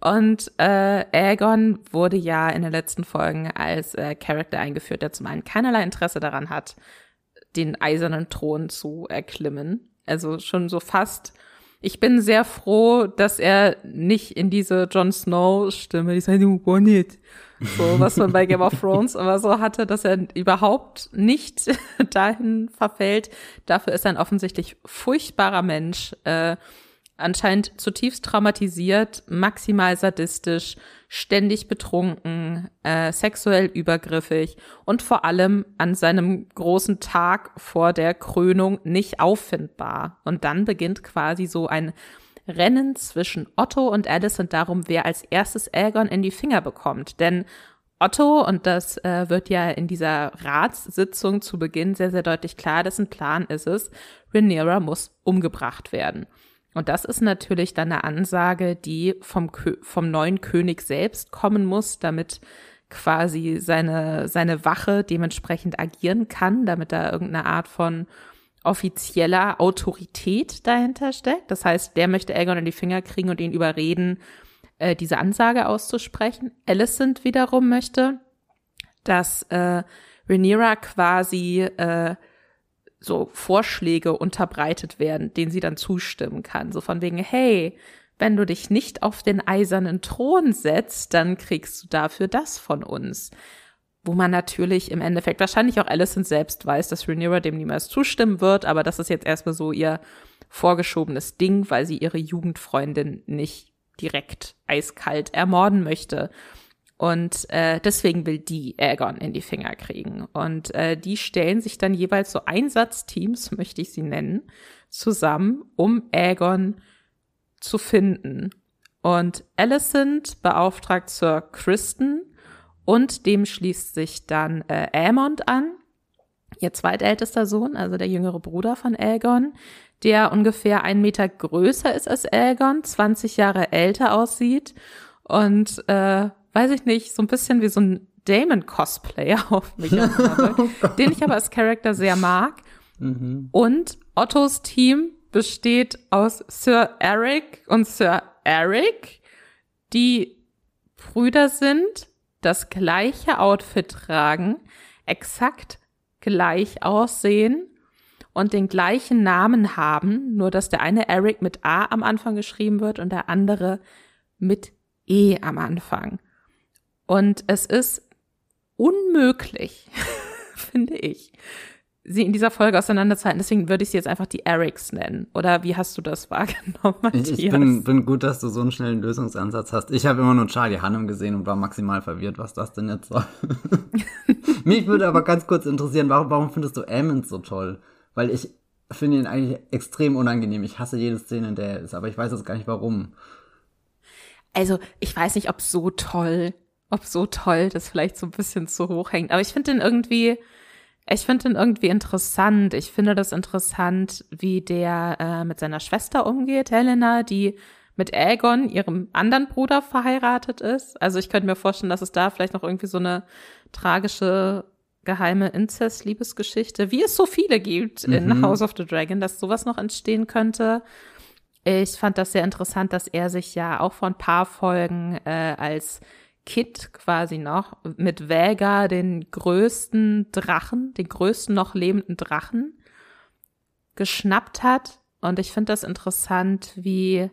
Und äh, Aegon wurde ja in den letzten Folgen als äh, Charakter eingeführt, der zum einen keinerlei Interesse daran hat, den eisernen Thron zu erklimmen. Also schon so fast. Ich bin sehr froh, dass er nicht in diese Jon Snow Stimme, die sagt, du nicht, so was man bei Game of Thrones aber so hatte, dass er überhaupt nicht dahin verfällt. Dafür ist er ein offensichtlich furchtbarer Mensch. Äh, anscheinend zutiefst traumatisiert, maximal sadistisch, ständig betrunken, äh, sexuell übergriffig und vor allem an seinem großen Tag vor der Krönung nicht auffindbar. Und dann beginnt quasi so ein Rennen zwischen Otto und Alicent darum, wer als erstes Aegon in die Finger bekommt. Denn Otto, und das äh, wird ja in dieser Ratssitzung zu Beginn sehr, sehr deutlich klar, dessen Plan ist es, Rhaenyra muss umgebracht werden. Und das ist natürlich dann eine Ansage, die vom, vom neuen König selbst kommen muss, damit quasi seine, seine Wache dementsprechend agieren kann, damit da irgendeine Art von offizieller Autorität dahinter steckt. Das heißt, der möchte Aegon in die Finger kriegen und ihn überreden, äh, diese Ansage auszusprechen. Alicent wiederum möchte, dass äh, Rhaenyra quasi äh, so Vorschläge unterbreitet werden, denen sie dann zustimmen kann. So von wegen, hey, wenn du dich nicht auf den eisernen Thron setzt, dann kriegst du dafür das von uns. Wo man natürlich im Endeffekt wahrscheinlich auch Alicent selbst weiß, dass Rhaenyra dem niemals zustimmen wird, aber das ist jetzt erstmal so ihr vorgeschobenes Ding, weil sie ihre Jugendfreundin nicht direkt eiskalt ermorden möchte. Und äh, deswegen will die Aegon in die Finger kriegen. Und äh, die stellen sich dann jeweils so Einsatzteams, möchte ich sie nennen, zusammen, um Aegon zu finden. Und Alicent beauftragt Sir Kristen und dem schließt sich dann äh, Aemond an, ihr zweitältester Sohn, also der jüngere Bruder von Aegon, der ungefähr einen Meter größer ist als Aegon, 20 Jahre älter aussieht und äh, weiß ich nicht, so ein bisschen wie so ein Damon-Cosplayer auf mich habe, oh den ich aber als Charakter sehr mag. Mhm. Und Ottos Team besteht aus Sir Eric und Sir Eric, die Brüder sind, das gleiche Outfit tragen, exakt gleich aussehen und den gleichen Namen haben, nur dass der eine Eric mit A am Anfang geschrieben wird und der andere mit E am Anfang. Und es ist unmöglich, finde ich, sie in dieser Folge auseinanderzuhalten. Deswegen würde ich sie jetzt einfach die Erics nennen. Oder wie hast du das wahrgenommen, Matthias? Ich, ich bin, bin gut, dass du so einen schnellen Lösungsansatz hast. Ich habe immer nur Charlie Hannem gesehen und war maximal verwirrt, was das denn jetzt soll. Mich würde aber ganz kurz interessieren, warum, warum findest du Ammons so toll? Weil ich finde ihn eigentlich extrem unangenehm. Ich hasse jede Szene, in der er ist, aber ich weiß jetzt gar nicht warum. Also, ich weiß nicht, ob so toll, ob so toll das vielleicht so ein bisschen zu hoch hängt, aber ich finde den irgendwie, ich finde den irgendwie interessant. Ich finde das interessant, wie der äh, mit seiner Schwester umgeht, Helena, die mit Aegon, ihrem anderen Bruder, verheiratet ist. Also ich könnte mir vorstellen, dass es da vielleicht noch irgendwie so eine tragische geheime Inzest-Liebesgeschichte, wie es so viele gibt mhm. in House of the Dragon, dass sowas noch entstehen könnte. Ich fand das sehr interessant, dass er sich ja auch vor ein paar Folgen äh, als Kid quasi noch mit Vega den größten Drachen, den größten noch lebenden Drachen geschnappt hat. Und ich finde das interessant, wie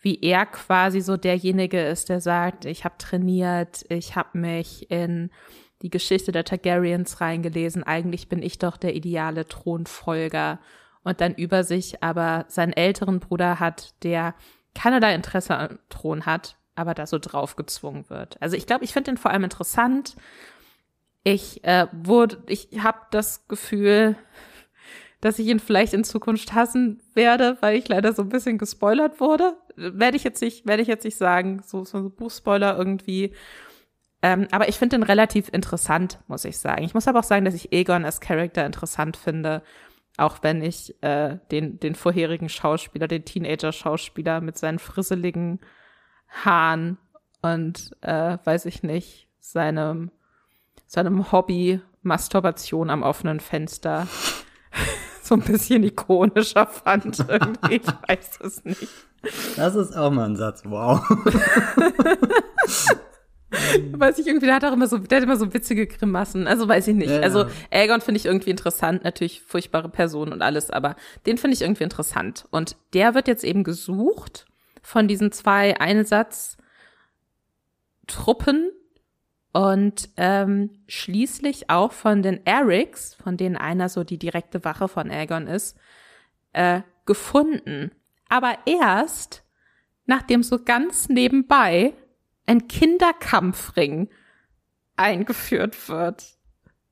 wie er quasi so derjenige ist, der sagt, ich habe trainiert, ich habe mich in die Geschichte der Targaryens reingelesen, eigentlich bin ich doch der ideale Thronfolger und dann über sich aber seinen älteren Bruder hat, der keinerlei Interesse am Thron hat, aber da so drauf gezwungen wird. Also ich glaube, ich finde den vor allem interessant. Ich äh, wurde, ich habe das Gefühl, dass ich ihn vielleicht in Zukunft hassen werde, weil ich leider so ein bisschen gespoilert wurde. Werde ich jetzt nicht, werde ich jetzt nicht sagen, so, so ein Buchspoiler irgendwie. Ähm, aber ich finde ihn relativ interessant, muss ich sagen. Ich muss aber auch sagen, dass ich Egon als Charakter interessant finde, auch wenn ich äh, den, den vorherigen Schauspieler, den Teenager-Schauspieler mit seinen frisseligen Haaren und, äh, weiß ich nicht, seinem, seinem Hobby Masturbation am offenen Fenster so ein bisschen ikonischer fand irgendwie. Ich weiß es nicht. Das ist auch mal ein Satz, wow. weiß ich irgendwie, der hat auch immer so, der hat immer so witzige Grimassen. Also weiß ich nicht. Ja, also Aegon finde ich irgendwie interessant, natürlich furchtbare Person und alles, aber den finde ich irgendwie interessant. Und der wird jetzt eben gesucht von diesen zwei Einsatztruppen und ähm, schließlich auch von den Erics, von denen einer so die direkte Wache von Aegon ist, äh, gefunden. Aber erst, nachdem so ganz nebenbei ein Kinderkampfring eingeführt wird.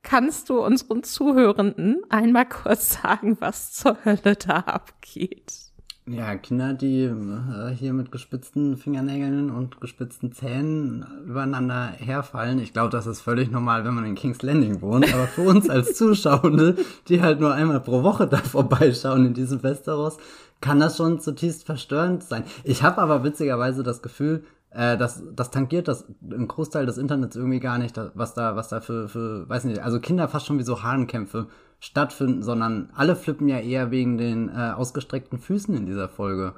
Kannst du unseren Zuhörenden einmal kurz sagen, was zur Hölle da abgeht? Ja, Kinder, die äh, hier mit gespitzten Fingernägeln und gespitzten Zähnen übereinander herfallen. Ich glaube, das ist völlig normal, wenn man in King's Landing wohnt. Aber für uns als Zuschauende, die halt nur einmal pro Woche da vorbeischauen in diesem Westeros, kann das schon zutiefst verstörend sein. Ich habe aber witzigerweise das Gefühl, äh, das, das tangiert das im Großteil des Internets irgendwie gar nicht, was da, was da für, für, weiß nicht, also Kinder fast schon wie so Hahnkämpfe stattfinden, sondern alle flippen ja eher wegen den äh, ausgestreckten Füßen in dieser Folge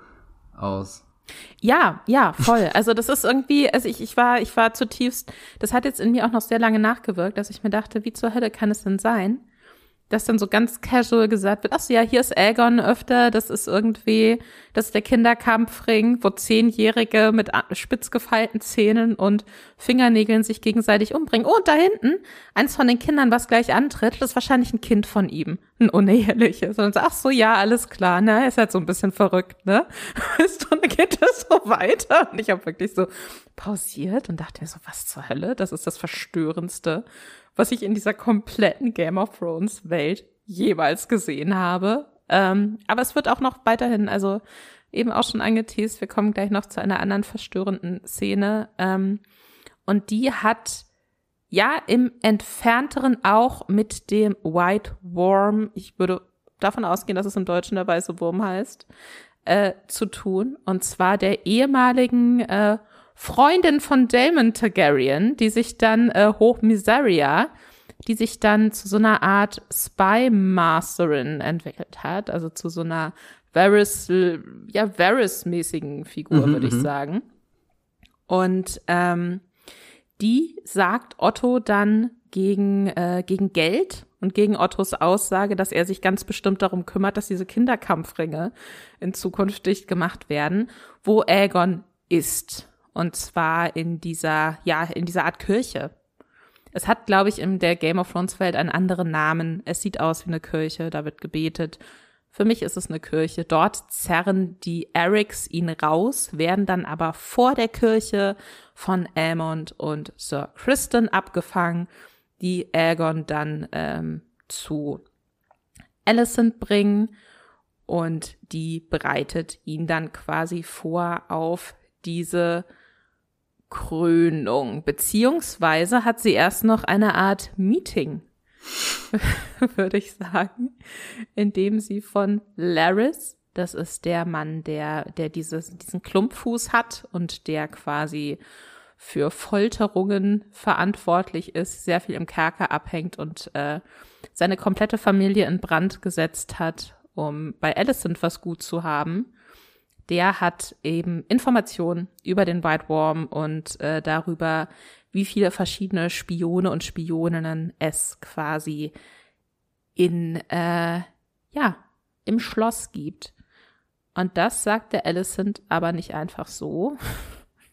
aus. Ja, ja, voll. Also das ist irgendwie, also ich, ich war, ich war zutiefst, das hat jetzt in mir auch noch sehr lange nachgewirkt, dass ich mir dachte, wie zur Hölle kann es denn sein, dass dann so ganz casual gesagt wird, ach so, ja, hier ist Aegon öfter, das ist irgendwie, das ist der Kinderkampfring, wo Zehnjährige mit spitz gefeilten Zähnen und Fingernägeln sich gegenseitig umbringen. Oh, und da hinten, eins von den Kindern, was gleich antritt, das ist wahrscheinlich ein Kind von ihm, ein uneheliches. Und so, ach so, ja, alles klar, ne, ist halt so ein bisschen verrückt, ne? Und dann geht das so weiter. Und ich habe wirklich so pausiert und dachte mir so, was zur Hölle? Das ist das Verstörendste was ich in dieser kompletten Game of Thrones Welt jeweils gesehen habe. Ähm, aber es wird auch noch weiterhin, also eben auch schon angeteased, wir kommen gleich noch zu einer anderen verstörenden Szene. Ähm, und die hat ja im entfernteren auch mit dem White Worm, ich würde davon ausgehen, dass es im Deutschen der weiße Wurm heißt, äh, zu tun. Und zwar der ehemaligen äh, Freundin von Damon Targaryen, die sich dann äh, Hoch Miseria, die sich dann zu so einer Art Spy Masterin entwickelt hat, also zu so einer Varys, ja, Varys-mäßigen Figur, mhm, würde ich mhm. sagen. Und ähm, die sagt Otto dann gegen, äh, gegen Geld und gegen Ottos Aussage, dass er sich ganz bestimmt darum kümmert, dass diese Kinderkampfringe in Zukunft dicht gemacht werden, wo Aegon ist. Und zwar in dieser, ja, in dieser Art Kirche. Es hat, glaube ich, in der Game of Thrones Welt einen anderen Namen. Es sieht aus wie eine Kirche, da wird gebetet. Für mich ist es eine Kirche. Dort zerren die Erics ihn raus, werden dann aber vor der Kirche von Aemond und Sir Kristen abgefangen, die Aegon dann ähm, zu Alicent bringen und die bereitet ihn dann quasi vor auf diese Krönung, beziehungsweise hat sie erst noch eine Art Meeting, würde ich sagen, in dem sie von Laris, das ist der Mann, der, der dieses, diesen Klumpfuß hat und der quasi für Folterungen verantwortlich ist, sehr viel im Kerker abhängt und äh, seine komplette Familie in Brand gesetzt hat, um bei Alicent was gut zu haben der hat eben Informationen über den White Worm und äh, darüber, wie viele verschiedene Spione und Spioninnen es quasi in, äh, ja, im Schloss gibt. Und das sagt der Alicent aber nicht einfach so,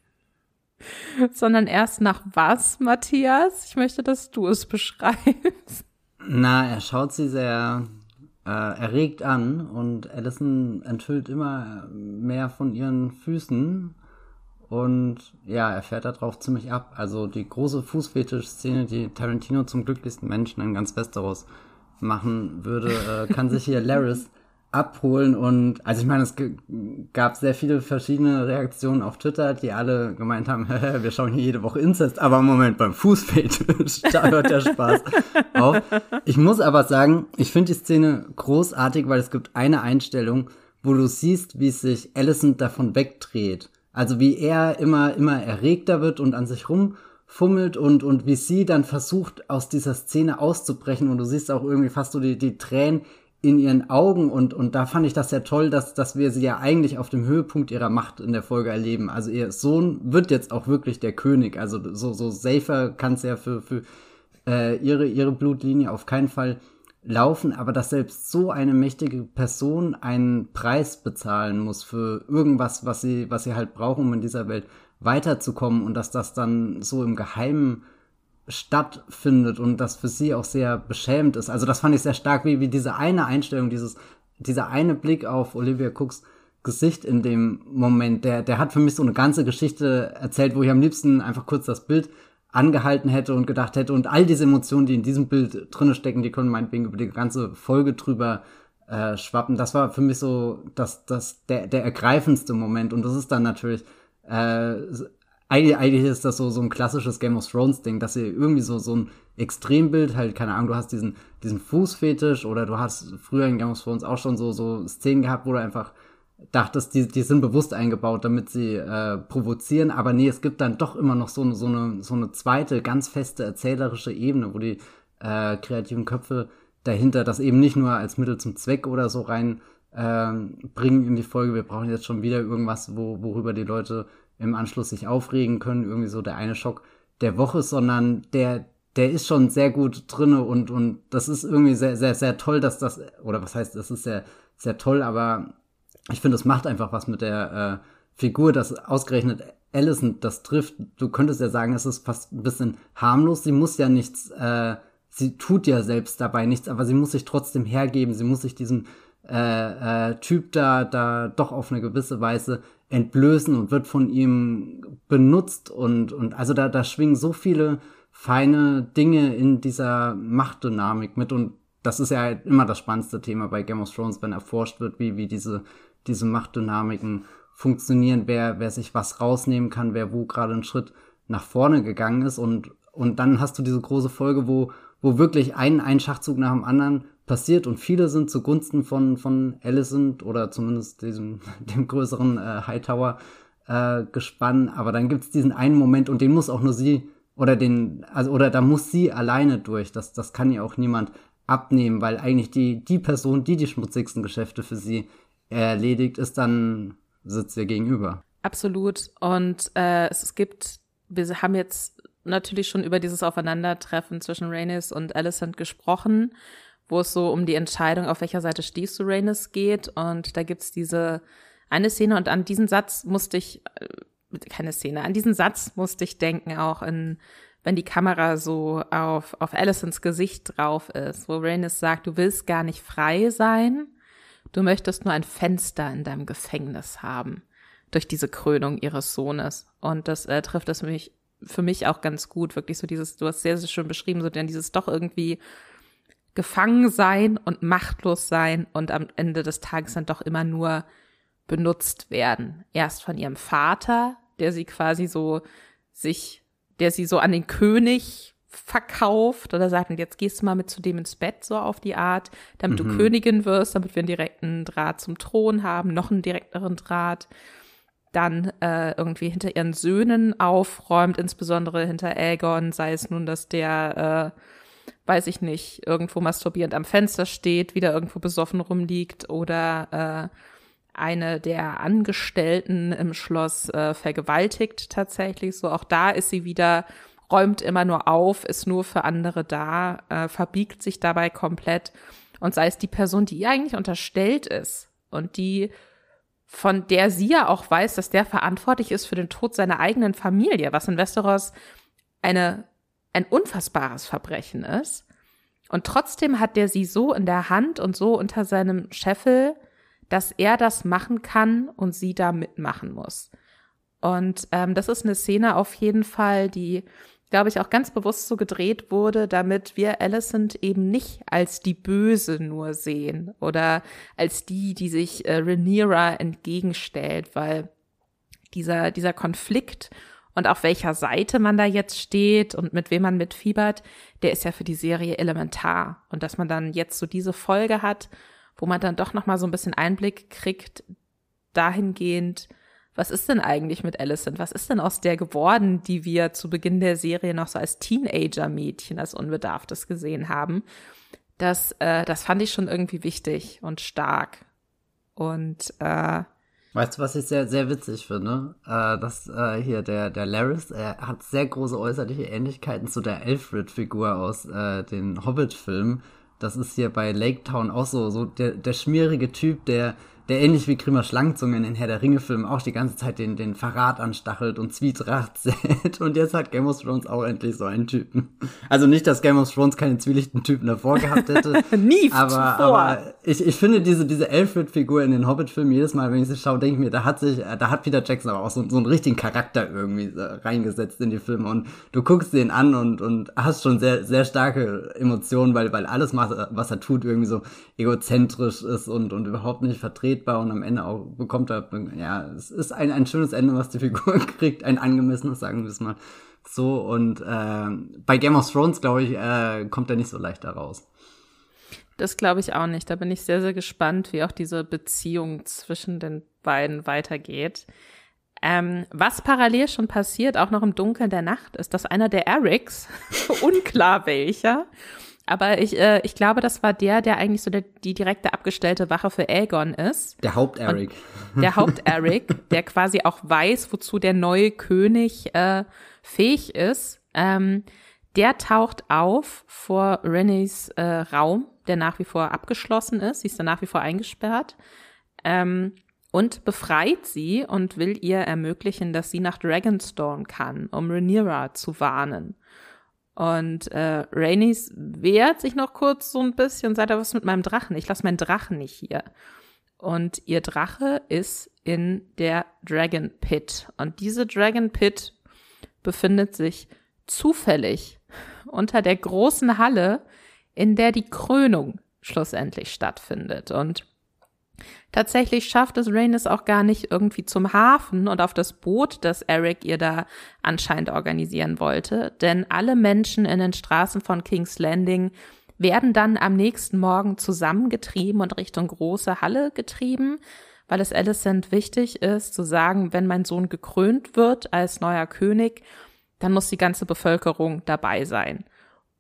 sondern erst nach was, Matthias? Ich möchte, dass du es beschreibst. Na, er schaut sie sehr äh, erregt an und Allison enthüllt immer mehr von ihren Füßen und ja, er fährt darauf ziemlich ab. Also die große Fußfetisch-Szene, die Tarantino zum glücklichsten Menschen in ganz Westeros machen würde, äh, kann sich hier Laris abholen und also ich meine, es gab sehr viele verschiedene Reaktionen auf Twitter, die alle gemeint haben, wir schauen hier jede Woche Inzest, aber Moment, beim Fußfetisch, da hört der Spaß auf. Ich muss aber sagen, ich finde die Szene großartig, weil es gibt eine Einstellung, wo du siehst, wie sich Allison davon wegdreht. Also wie er immer, immer erregter wird und an sich rumfummelt und, und wie sie dann versucht, aus dieser Szene auszubrechen und du siehst auch irgendwie fast so die, die Tränen in ihren Augen und, und da fand ich das sehr toll, dass, dass wir sie ja eigentlich auf dem Höhepunkt ihrer Macht in der Folge erleben. Also ihr Sohn wird jetzt auch wirklich der König. Also so, so safer kann es ja für, für äh, ihre, ihre Blutlinie auf keinen Fall laufen, aber dass selbst so eine mächtige Person einen Preis bezahlen muss für irgendwas, was sie, was sie halt braucht, um in dieser Welt weiterzukommen und dass das dann so im Geheimen stattfindet und das für sie auch sehr beschämt ist. Also das fand ich sehr stark, wie, wie diese eine Einstellung, dieses, dieser eine Blick auf Olivia Cooks Gesicht in dem Moment, der, der hat für mich so eine ganze Geschichte erzählt, wo ich am liebsten einfach kurz das Bild angehalten hätte und gedacht hätte und all diese Emotionen, die in diesem Bild drinne stecken, die können meinetwegen über die ganze Folge drüber äh, schwappen. Das war für mich so das, das, der, der ergreifendste Moment und das ist dann natürlich äh, eigentlich, eigentlich ist das so, so ein klassisches Game of Thrones Ding, dass ihr irgendwie so, so ein Extrembild, halt, keine Ahnung, du hast diesen, diesen Fußfetisch oder du hast früher in Game of Thrones auch schon so, so Szenen gehabt, wo du einfach dachtest, die, die sind bewusst eingebaut, damit sie äh, provozieren, aber nee, es gibt dann doch immer noch so, eine so, eine, so eine zweite, ganz feste erzählerische Ebene, wo die äh, kreativen Köpfe dahinter das eben nicht nur als Mittel zum Zweck oder so rein äh, bringen in die Folge, wir brauchen jetzt schon wieder irgendwas, wo, worüber die Leute im Anschluss sich aufregen können, irgendwie so der eine Schock der Woche, sondern der, der ist schon sehr gut drinne und, und das ist irgendwie sehr, sehr, sehr toll, dass das, oder was heißt, das ist sehr, sehr toll, aber ich finde, es macht einfach was mit der äh, Figur, dass ausgerechnet Allison das trifft. Du könntest ja sagen, es ist fast ein bisschen harmlos. Sie muss ja nichts, äh, sie tut ja selbst dabei nichts, aber sie muss sich trotzdem hergeben. Sie muss sich diesem äh, äh, Typ da, da doch auf eine gewisse Weise entblößen und wird von ihm benutzt und, und also da, da schwingen so viele feine Dinge in dieser Machtdynamik mit und das ist ja immer das spannendste Thema bei Game of Thrones, wenn erforscht wird, wie, wie diese, diese Machtdynamiken funktionieren, wer, wer sich was rausnehmen kann, wer wo gerade einen Schritt nach vorne gegangen ist und, und dann hast du diese große Folge, wo, wo wirklich ein, ein Schachzug nach dem anderen passiert und viele sind zugunsten von, von Alicent oder zumindest diesem, dem größeren äh, Hightower äh, gespannt. Aber dann gibt's diesen einen Moment und den muss auch nur sie oder den, also oder da muss sie alleine durch. Das, das kann ihr auch niemand abnehmen, weil eigentlich die, die Person, die die schmutzigsten Geschäfte für sie erledigt, ist dann sitzt ihr gegenüber. Absolut. Und äh, es gibt, wir haben jetzt natürlich schon über dieses Aufeinandertreffen zwischen Rhaenys und Alicent gesprochen wo es so um die Entscheidung, auf welcher Seite stehst du, Rhaenys, geht. Und da gibt's diese eine Szene und an diesen Satz musste ich, äh, keine Szene, an diesen Satz musste ich denken, auch in, wenn die Kamera so auf, auf Alicents Gesicht drauf ist, wo Rhaenys sagt, du willst gar nicht frei sein, du möchtest nur ein Fenster in deinem Gefängnis haben, durch diese Krönung ihres Sohnes. Und das äh, trifft es mich, für mich auch ganz gut, wirklich so dieses, du hast sehr, sehr schön beschrieben, so denn dieses doch irgendwie gefangen sein und machtlos sein und am Ende des Tages dann doch immer nur benutzt werden. Erst von ihrem Vater, der sie quasi so sich, der sie so an den König verkauft oder sagt, jetzt gehst du mal mit zu dem ins Bett, so auf die Art, damit mhm. du Königin wirst, damit wir einen direkten Draht zum Thron haben, noch einen direkteren Draht. Dann äh, irgendwie hinter ihren Söhnen aufräumt, insbesondere hinter Aegon, sei es nun, dass der, äh, weiß ich nicht, irgendwo masturbierend am Fenster steht, wieder irgendwo besoffen rumliegt oder äh, eine der Angestellten im Schloss äh, vergewaltigt tatsächlich. So auch da ist sie wieder räumt immer nur auf, ist nur für andere da, äh, verbiegt sich dabei komplett und sei es die Person, die ihr eigentlich unterstellt ist und die von der sie ja auch weiß, dass der verantwortlich ist für den Tod seiner eigenen Familie, was in Westeros eine, ein unfassbares Verbrechen ist. Und trotzdem hat der sie so in der Hand und so unter seinem Scheffel, dass er das machen kann und sie da mitmachen muss. Und ähm, das ist eine Szene auf jeden Fall, die glaube ich, auch ganz bewusst so gedreht wurde, damit wir Alicent eben nicht als die Böse nur sehen oder als die, die sich äh, Rhaenyra entgegenstellt, weil dieser, dieser Konflikt und auf welcher Seite man da jetzt steht und mit wem man mitfiebert, der ist ja für die Serie elementar. Und dass man dann jetzt so diese Folge hat, wo man dann doch noch mal so ein bisschen Einblick kriegt, dahingehend, was ist denn eigentlich mit Alicent? Was ist denn aus der geworden, die wir zu Beginn der Serie noch so als Teenager-Mädchen, als Unbedarftes gesehen haben? Das, äh, das fand ich schon irgendwie wichtig und stark. Und äh, Weißt du, was ich sehr, sehr witzig finde? Äh, dass äh, hier der, der Laris, er hat sehr große äußerliche Ähnlichkeiten zu der Alfred-Figur aus äh, den Hobbit-Filmen. Das ist hier bei Lake Town auch so, so der, der schmierige Typ, der der ähnlich wie Grimmer Schlangenzunge in Herr der Ringe-Filmen auch die ganze Zeit den, den Verrat anstachelt und Zwietracht sät. Und jetzt hat Game of Thrones auch endlich so einen Typen. Also nicht, dass Game of Thrones keine zwielichten Typen davor gehabt hätte. Nie aber, aber ich, ich finde diese, diese Alfred-Figur in den Hobbit-Filmen, jedes Mal, wenn ich sie schaue, denke ich mir, da hat sich, da hat Peter Jackson aber auch so, so einen richtigen Charakter irgendwie reingesetzt in die Filme. Und du guckst den an und, und hast schon sehr, sehr starke Emotionen, weil, weil alles, was er tut, irgendwie so egozentrisch ist und, und überhaupt nicht vertreten vertretbar und am Ende auch bekommt er, ja, es ist ein, ein schönes Ende, was die Figur kriegt, ein angemessenes, sagen wir es mal so. Und äh, bei Game of Thrones, glaube ich, äh, kommt er nicht so leicht da raus. Das glaube ich auch nicht. Da bin ich sehr, sehr gespannt, wie auch diese Beziehung zwischen den beiden weitergeht. Ähm, was parallel schon passiert, auch noch im Dunkeln der Nacht, ist, dass einer der Erics, unklar welcher, aber ich, äh, ich glaube, das war der, der eigentlich so der, die direkte abgestellte Wache für Aegon ist. Der Haupt-Eric. Der Haupt-Eric, der quasi auch weiß, wozu der neue König äh, fähig ist. Ähm, der taucht auf vor Rennys äh, Raum, der nach wie vor abgeschlossen ist. Sie ist da nach wie vor eingesperrt. Ähm, und befreit sie und will ihr ermöglichen, dass sie nach Dragonstone kann, um Rhaenyra zu warnen. Und äh, Rhaenys wehrt sich noch kurz so ein bisschen, sagt er, was mit meinem Drachen? Ich lasse meinen Drachen nicht hier. Und ihr Drache ist in der Dragon Pit. Und diese Dragon Pit befindet sich zufällig unter der großen Halle, in der die Krönung schlussendlich stattfindet. Und Tatsächlich schafft es Rhaenys auch gar nicht irgendwie zum Hafen und auf das Boot, das Eric ihr da anscheinend organisieren wollte, denn alle Menschen in den Straßen von King's Landing werden dann am nächsten Morgen zusammengetrieben und Richtung große Halle getrieben, weil es Alicent wichtig ist zu sagen, wenn mein Sohn gekrönt wird als neuer König, dann muss die ganze Bevölkerung dabei sein.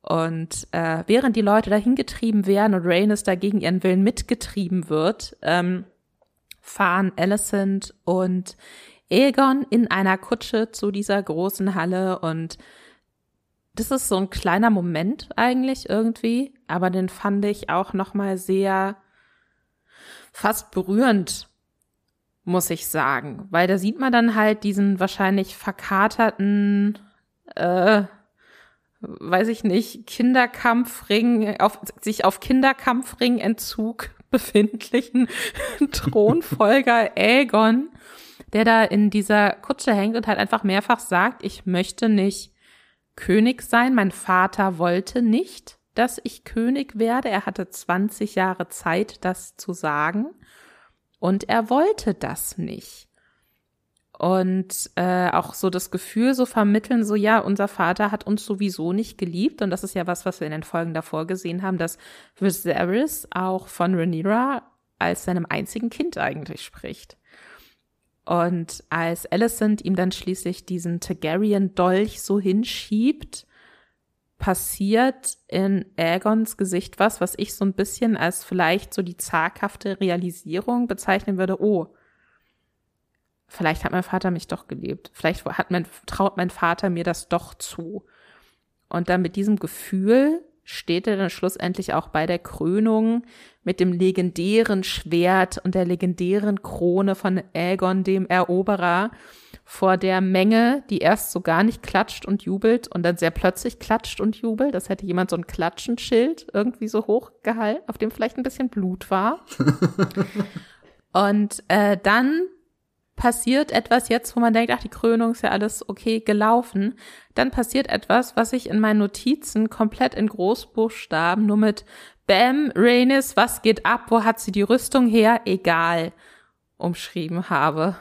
Und äh, während die Leute dahin getrieben werden und Rhaenys dagegen ihren Willen mitgetrieben wird, ähm, fahren Alicent und Aegon in einer Kutsche zu dieser großen Halle und das ist so ein kleiner Moment eigentlich irgendwie, aber den fand ich auch noch mal sehr fast berührend, muss ich sagen, weil da sieht man dann halt diesen wahrscheinlich verkaterten äh, weiß ich nicht, Kinderkampfring, auf, sich auf Kinderkampfringentzug befindlichen Thronfolger Aegon, der da in dieser Kutsche hängt und halt einfach mehrfach sagt, ich möchte nicht König sein, mein Vater wollte nicht, dass ich König werde. Er hatte 20 Jahre Zeit, das zu sagen. Und er wollte das nicht. Und äh, auch so das Gefühl so vermitteln, so ja, unser Vater hat uns sowieso nicht geliebt. Und das ist ja was, was wir in den Folgen davor gesehen haben, dass Viserys auch von Rhaenyra als seinem einzigen Kind eigentlich spricht. Und als Alicent ihm dann schließlich diesen Targaryen-Dolch so hinschiebt, passiert in Aegons Gesicht was, was ich so ein bisschen als vielleicht so die zaghafte Realisierung bezeichnen würde. Oh, vielleicht hat mein Vater mich doch geliebt. Vielleicht hat mein, traut mein Vater mir das doch zu. Und dann mit diesem Gefühl steht er dann schlussendlich auch bei der Krönung mit dem legendären Schwert und der legendären Krone von Aegon dem Eroberer vor der Menge, die erst so gar nicht klatscht und jubelt und dann sehr plötzlich klatscht und jubelt. Das hätte jemand so ein Klatschenschild irgendwie so hochgehalten, auf dem vielleicht ein bisschen Blut war. und äh, dann passiert etwas jetzt, wo man denkt, ach, die Krönung ist ja alles okay gelaufen. Dann passiert etwas, was ich in meinen Notizen komplett in Großbuchstaben nur mit Bam, Rhaenys, was geht ab, wo hat sie die Rüstung her, egal, umschrieben habe.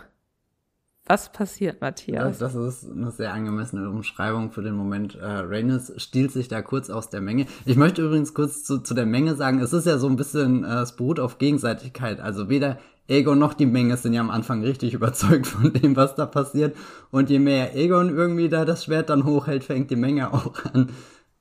Was passiert, Matthias? Das, ist eine sehr angemessene Umschreibung für den Moment. Äh, Rhaenys stiehlt sich da kurz aus der Menge. Ich möchte übrigens kurz zu, zu der Menge sagen, es ist ja so ein bisschen, äh, es beruht auf Gegenseitigkeit. Also weder Aegon noch die Menge sind ja am Anfang richtig überzeugt von dem, was da passiert. Und je mehr Aegon irgendwie da das Schwert dann hochhält, fängt die Menge auch an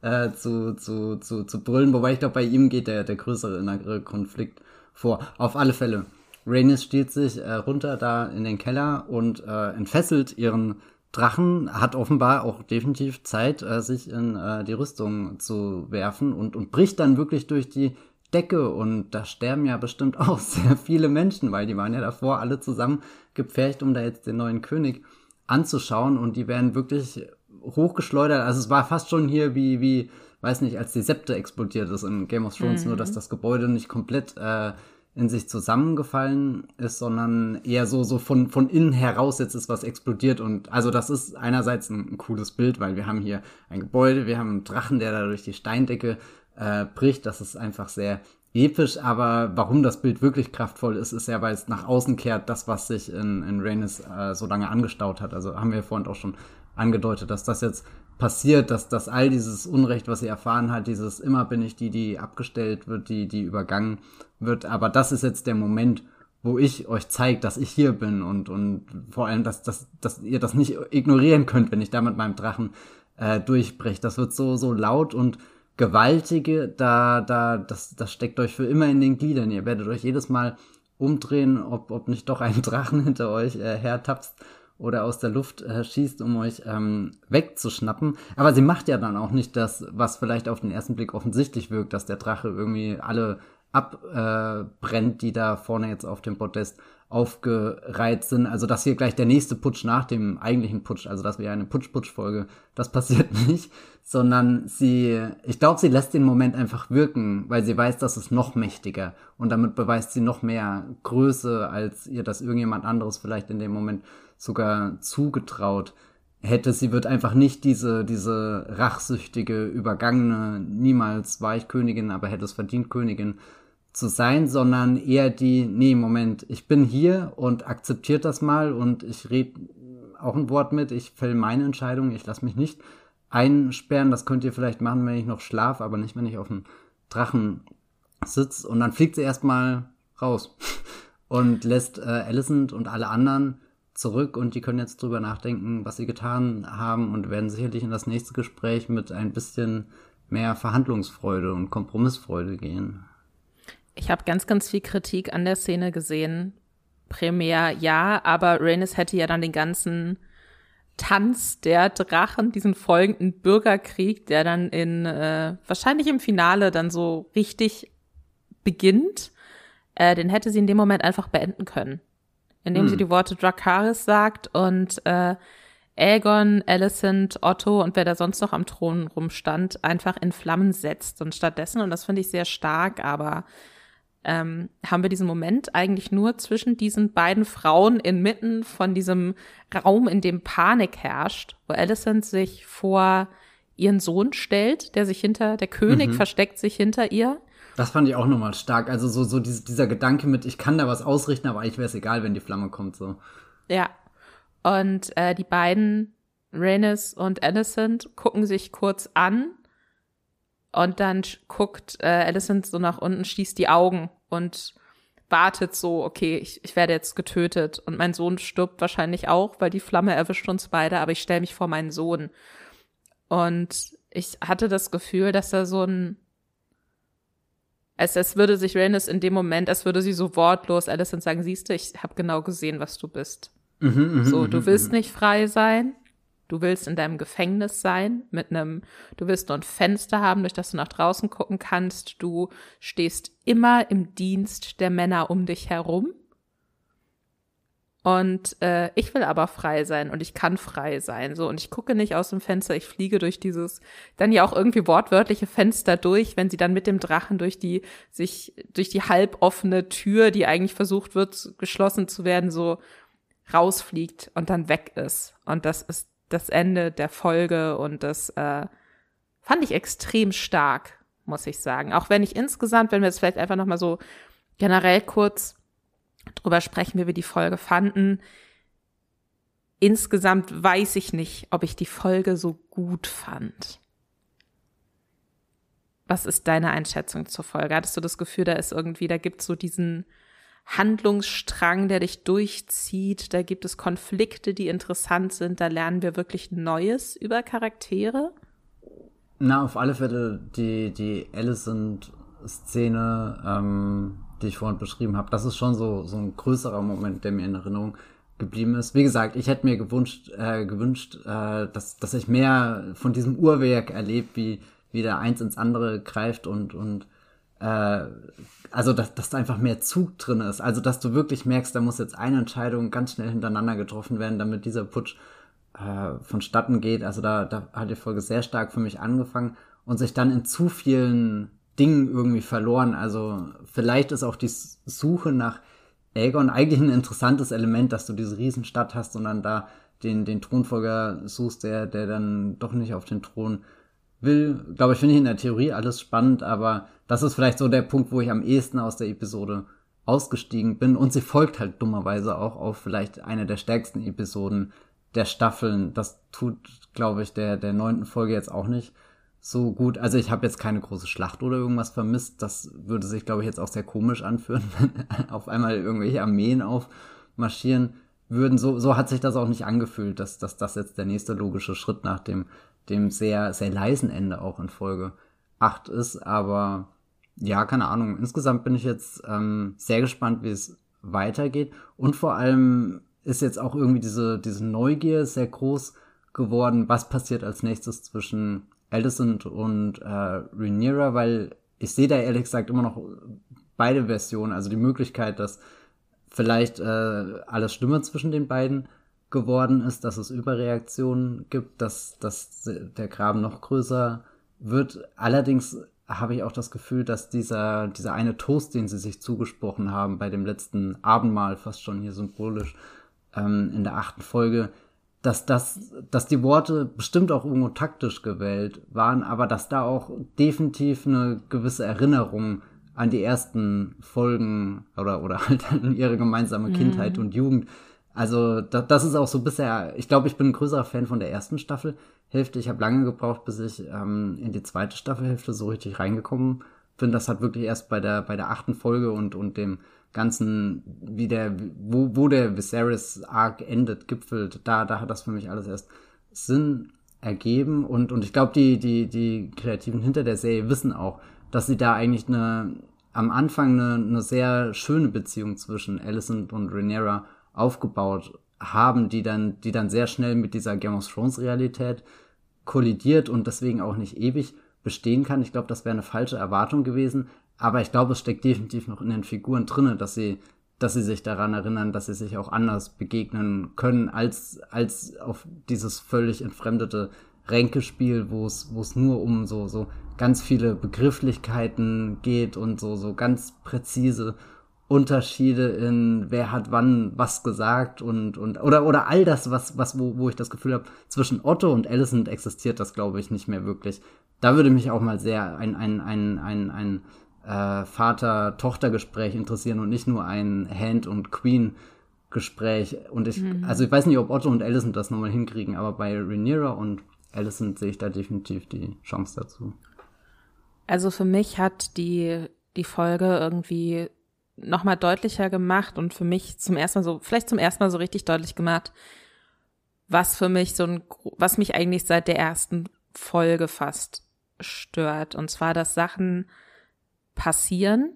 äh, zu, zu, zu, zu brüllen. Wobei ich glaube, bei ihm geht der, der größere innere Konflikt vor. Auf alle Fälle. Rhaenys stiehlt sich äh, runter da in den Keller und äh, entfesselt ihren Drachen, hat offenbar auch definitiv Zeit, äh, sich in äh, die Rüstung zu werfen und, und bricht dann wirklich durch die Decke und da sterben ja bestimmt auch sehr viele Menschen, weil die waren ja davor alle zusammen gepfercht, um da jetzt den neuen König anzuschauen und die werden wirklich hochgeschleudert. Also es war fast schon hier wie, wie, weiß nicht, als die Septe explodiert ist in Game of Thrones, mhm. nur dass das Gebäude nicht komplett äh, in sich zusammengefallen ist, sondern eher so, so von, von innen heraus jetzt ist was explodiert und also das ist einerseits ein, ein cooles Bild, weil wir haben hier ein Gebäude, wir haben einen Drachen, der da durch die Steindecke äh, bricht. Das ist einfach sehr episch, aber warum das Bild wirklich kraftvoll ist, ist ja, weil es nach außen kehrt, das, was sich in, in Rhaenys äh, so lange angestaut hat. Also haben wir vorhin auch schon angedeutet, dass das jetzt passiert, dass, dass all dieses Unrecht, was sie erfahren hat, dieses immer bin ich die, die abgestellt wird, die, die übergangen wird. Aber das ist jetzt der Moment, wo ich euch zeige, dass ich hier bin und, und vor allem, dass, dass, dass ihr das nicht ignorieren könnt, wenn ich da mit meinem Drachen äh, durchbreche. Das wird so, so laut und Gewaltige, da, da, das, das steckt euch für immer in den Gliedern. Ihr werdet euch jedes Mal umdrehen, ob, ob nicht doch ein Drachen hinter euch äh, hertapst oder aus der Luft äh, schießt, um euch ähm, wegzuschnappen. Aber sie macht ja dann auch nicht das, was vielleicht auf den ersten Blick offensichtlich wirkt, dass der Drache irgendwie alle abbrennt, äh, die da vorne jetzt auf dem Podest aufgereiht sind. Also dass hier gleich der nächste Putsch nach dem eigentlichen Putsch, also das wäre eine Putsch-Putsch-Folge, das passiert nicht, sondern sie, ich glaube, sie lässt den Moment einfach wirken, weil sie weiß, dass es noch mächtiger und damit beweist sie noch mehr Größe, als ihr das irgendjemand anderes vielleicht in dem Moment sogar zugetraut hätte. Sie wird einfach nicht diese, diese rachsüchtige, übergangene, niemals war ich Königin, aber hätte es verdient, Königin zu sein, sondern eher die, nee, Moment, ich bin hier und akzeptiert das mal und ich rede auch ein Wort mit, ich fäll meine Entscheidung, ich lasse mich nicht einsperren, das könnt ihr vielleicht machen, wenn ich noch schlaf, aber nicht, wenn ich auf dem Drachen sitze und dann fliegt sie erstmal raus und lässt äh, Alicent und alle anderen zurück und die können jetzt drüber nachdenken, was sie getan haben und werden sicherlich in das nächste Gespräch mit ein bisschen mehr Verhandlungsfreude und Kompromissfreude gehen. Ich habe ganz, ganz viel Kritik an der Szene gesehen. Primär ja, aber Rhaenys hätte ja dann den ganzen Tanz der Drachen, diesen folgenden Bürgerkrieg, der dann in äh, wahrscheinlich im Finale dann so richtig beginnt, äh, den hätte sie in dem Moment einfach beenden können. Indem hm. sie die Worte Dracarys sagt und äh, Aegon, Alicent, Otto und wer da sonst noch am Thron rumstand, einfach in Flammen setzt. Und stattdessen, und das finde ich sehr stark, aber ähm, haben wir diesen Moment eigentlich nur zwischen diesen beiden Frauen inmitten von diesem Raum, in dem Panik herrscht, wo Alicent sich vor ihren Sohn stellt, der sich hinter, der König mhm. versteckt sich hinter ihr. Das fand ich auch nochmal stark. Also so, so dieser, Gedanke mit, ich kann da was ausrichten, aber eigentlich wäre es egal, wenn die Flamme kommt, so. Ja. Und äh, die beiden, Rhaenys und Alicent, gucken sich kurz an und dann guckt äh, Alicent so nach unten, schließt die Augen und wartet so, okay, ich, ich werde jetzt getötet und mein Sohn stirbt wahrscheinlich auch, weil die Flamme erwischt uns beide, aber ich stelle mich vor meinen Sohn. Und ich hatte das Gefühl, dass da so ein es, es würde sich Rhaenys in dem Moment, es würde sie so wortlos Alicent sagen, siehst du, ich habe genau gesehen, was du bist. Mhm, mhm so, du mhm, willst mhm. nicht frei sein, Du willst in deinem Gefängnis sein, mit einem, du willst nur ein Fenster haben, durch das du nach draußen gucken kannst. Du stehst immer im Dienst der Männer um dich herum. Und äh, ich will aber frei sein und ich kann frei sein. So, und ich gucke nicht aus dem Fenster, ich fliege durch dieses dann ja auch irgendwie wortwörtliche Fenster durch, wenn sie dann mit dem Drachen durch die, sich, durch die halboffene Tür, die eigentlich versucht wird, geschlossen zu werden, so rausfliegt und dann weg ist. Und das ist das Ende der Folge und das äh, fand ich extrem stark, muss ich sagen. Auch wenn ich insgesamt, wenn wir jetzt vielleicht einfach nochmal so generell kurz drüber sprechen, wie wir die Folge fanden. Insgesamt weiß ich nicht, ob ich die Folge so gut fand. Was ist deine Einschätzung zur Folge? Hattest du das Gefühl, da ist irgendwie, da gibt es so diesen Handlungsstrang, der dich durchzieht. Da gibt es Konflikte, die interessant sind. Da lernen wir wirklich Neues über Charaktere. Na, auf alle Fälle die, die Alicent-Szene, ähm, die ich vorhin beschrieben habe, das ist schon so, so ein größerer Moment, der mir in Erinnerung geblieben ist. Wie gesagt, ich hätte mir gewünscht, äh, gewünscht äh, dass, dass ich mehr von diesem Uhrwerk erlebe, wie, wie der eins ins andere greift und, und äh, also dass, dass da einfach mehr Zug drin ist. Also dass du wirklich merkst, da muss jetzt eine Entscheidung ganz schnell hintereinander getroffen werden, damit dieser Putsch äh, vonstatten geht. Also da, da hat die Folge sehr stark für mich angefangen und sich dann in zu vielen Dingen irgendwie verloren. Also vielleicht ist auch die Suche nach Aegon eigentlich ein interessantes Element, dass du diese Riesenstadt hast und dann da den, den Thronfolger suchst, der, der dann doch nicht auf den Thron will. Glaube ich, finde ich in der Theorie alles spannend, aber das ist vielleicht so der Punkt, wo ich am ehesten aus der Episode ausgestiegen bin. Und sie folgt halt dummerweise auch auf vielleicht eine der stärksten Episoden der Staffeln. Das tut, glaube ich, der, der neunten Folge jetzt auch nicht so gut. Also ich habe jetzt keine große Schlacht oder irgendwas vermisst. Das würde sich, glaube ich, jetzt auch sehr komisch anführen, wenn auf einmal irgendwelche Armeen aufmarschieren würden. So, so hat sich das auch nicht angefühlt, dass, dass das jetzt der nächste logische Schritt nach dem, dem sehr, sehr leisen Ende auch in Folge 8 ist. Aber ja, keine Ahnung. Insgesamt bin ich jetzt ähm, sehr gespannt, wie es weitergeht. Und vor allem ist jetzt auch irgendwie diese, diese Neugier sehr groß geworden, was passiert als nächstes zwischen Alicent und äh, Rhaenyra, weil ich sehe da ehrlich gesagt immer noch beide Versionen, also die Möglichkeit, dass vielleicht äh, alles schlimmer zwischen den beiden geworden ist, dass es Überreaktionen gibt, dass, dass der Graben noch größer wird. Allerdings habe ich auch das Gefühl, dass dieser, dieser eine Toast, den sie sich zugesprochen haben bei dem letzten Abendmahl, fast schon hier symbolisch, ähm, in der achten Folge, dass das, dass die Worte bestimmt auch irgendwo taktisch gewählt waren, aber dass da auch definitiv eine gewisse Erinnerung an die ersten Folgen oder, oder halt an ihre gemeinsame mhm. Kindheit und Jugend. Also, das, das ist auch so bisher, ich glaube, ich bin ein größerer Fan von der ersten Staffel, Hälfte. Ich habe lange gebraucht, bis ich ähm, in die zweite Staffelhälfte so richtig reingekommen bin. Das hat wirklich erst bei der bei der achten Folge und und dem ganzen, wie der, wo, wo der Viserys Arc endet, gipfelt, da, da hat das für mich alles erst Sinn ergeben und, und ich glaube, die, die, die Kreativen hinter der Serie wissen auch, dass sie da eigentlich eine, am Anfang eine, eine sehr schöne Beziehung zwischen Alicent und Rhaenyra aufgebaut haben, die dann, die dann sehr schnell mit dieser Game of Thrones Realität kollidiert und deswegen auch nicht ewig bestehen kann. Ich glaube, das wäre eine falsche Erwartung gewesen. Aber ich glaube, es steckt definitiv noch in den Figuren drinne, dass sie, dass sie sich daran erinnern, dass sie sich auch anders begegnen können als, als auf dieses völlig entfremdete Ränkespiel, wo es, wo es nur um so, so ganz viele Begrifflichkeiten geht und so, so ganz präzise Unterschiede in wer hat wann was gesagt und und oder oder all das was was wo, wo ich das Gefühl habe zwischen Otto und Alicent existiert das glaube ich nicht mehr wirklich da würde mich auch mal sehr ein ein ein ein, ein äh, Vater-Tochter-Gespräch interessieren und nicht nur ein Hand- und Queen-Gespräch. Und ich, mhm. also ich weiß nicht, ob Otto und Alicent das nochmal hinkriegen, aber bei Rhaenyra und Alicent sehe ich da definitiv die Chance dazu. Also für mich hat die, die Folge irgendwie nochmal deutlicher gemacht und für mich zum ersten Mal so, vielleicht zum ersten Mal so richtig deutlich gemacht, was für mich so ein, was mich eigentlich seit der ersten Folge fast stört. Und zwar, dass Sachen passieren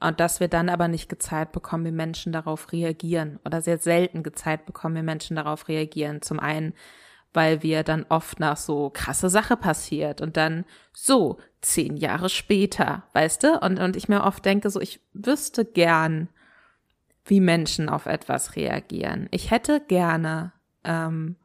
und dass wir dann aber nicht gezeigt bekommen, wie Menschen darauf reagieren oder sehr selten gezeigt bekommen, wie Menschen darauf reagieren. Zum einen, weil wir dann oft nach so krasse Sache passiert und dann so zehn Jahre später, weißt du? Und, und ich mir oft denke, so ich wüsste gern, wie Menschen auf etwas reagieren. Ich hätte gerne, ähm,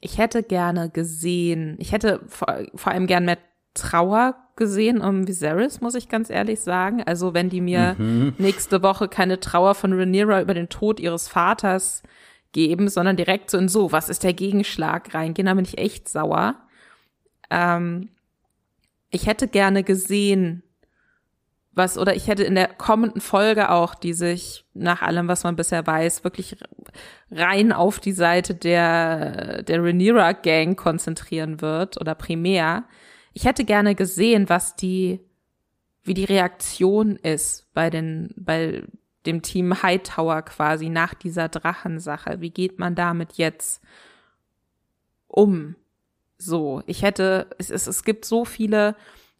ich hätte gerne gesehen, ich hätte vor, vor allem gern mehr Trauer gesehen um Viserys, muss ich ganz ehrlich sagen. Also wenn die mir mhm. nächste Woche keine Trauer von Rhaenyra über den Tod ihres Vaters geben, sondern direkt so in so, was ist der Gegenschlag reingehen, da bin ich echt sauer. Ähm, ich hätte gerne gesehen, was, oder ich hätte in der kommenden Folge auch, die sich nach allem, was man bisher weiß, wirklich rein auf die Seite der, der Rhaenyra Gang konzentrieren wird oder primär. Ich hätte gerne gesehen, was die, wie die Reaktion ist bei den, bei dem Team Hightower quasi nach dieser Drachensache. Wie geht man damit jetzt um? So, ich hätte, es, es, es gibt so viele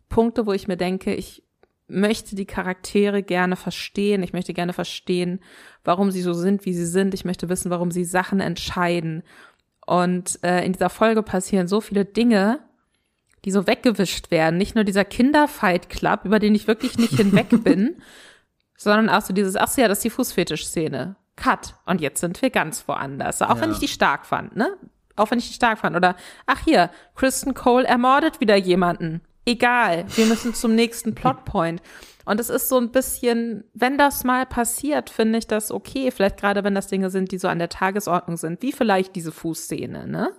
Punkte, wo ich mir denke, ich möchte die Charaktere gerne verstehen. Ich möchte gerne verstehen, warum sie so sind, wie sie sind. Ich möchte wissen, warum sie Sachen entscheiden. Und äh, in dieser Folge passieren so viele Dinge, die so weggewischt werden. Nicht nur dieser Kinderfight Club, über den ich wirklich nicht hinweg bin, sondern auch so dieses, ach so, ja, das ist die Fußfetisch-Szene. Cut. Und jetzt sind wir ganz woanders. Auch ja. wenn ich die stark fand, ne? Auch wenn ich die stark fand. Oder, ach hier, Kristen Cole ermordet wieder jemanden. Egal, wir müssen zum nächsten Plotpoint. Und es ist so ein bisschen, wenn das mal passiert, finde ich das okay. Vielleicht gerade, wenn das Dinge sind, die so an der Tagesordnung sind, wie vielleicht diese Fußszene, ne?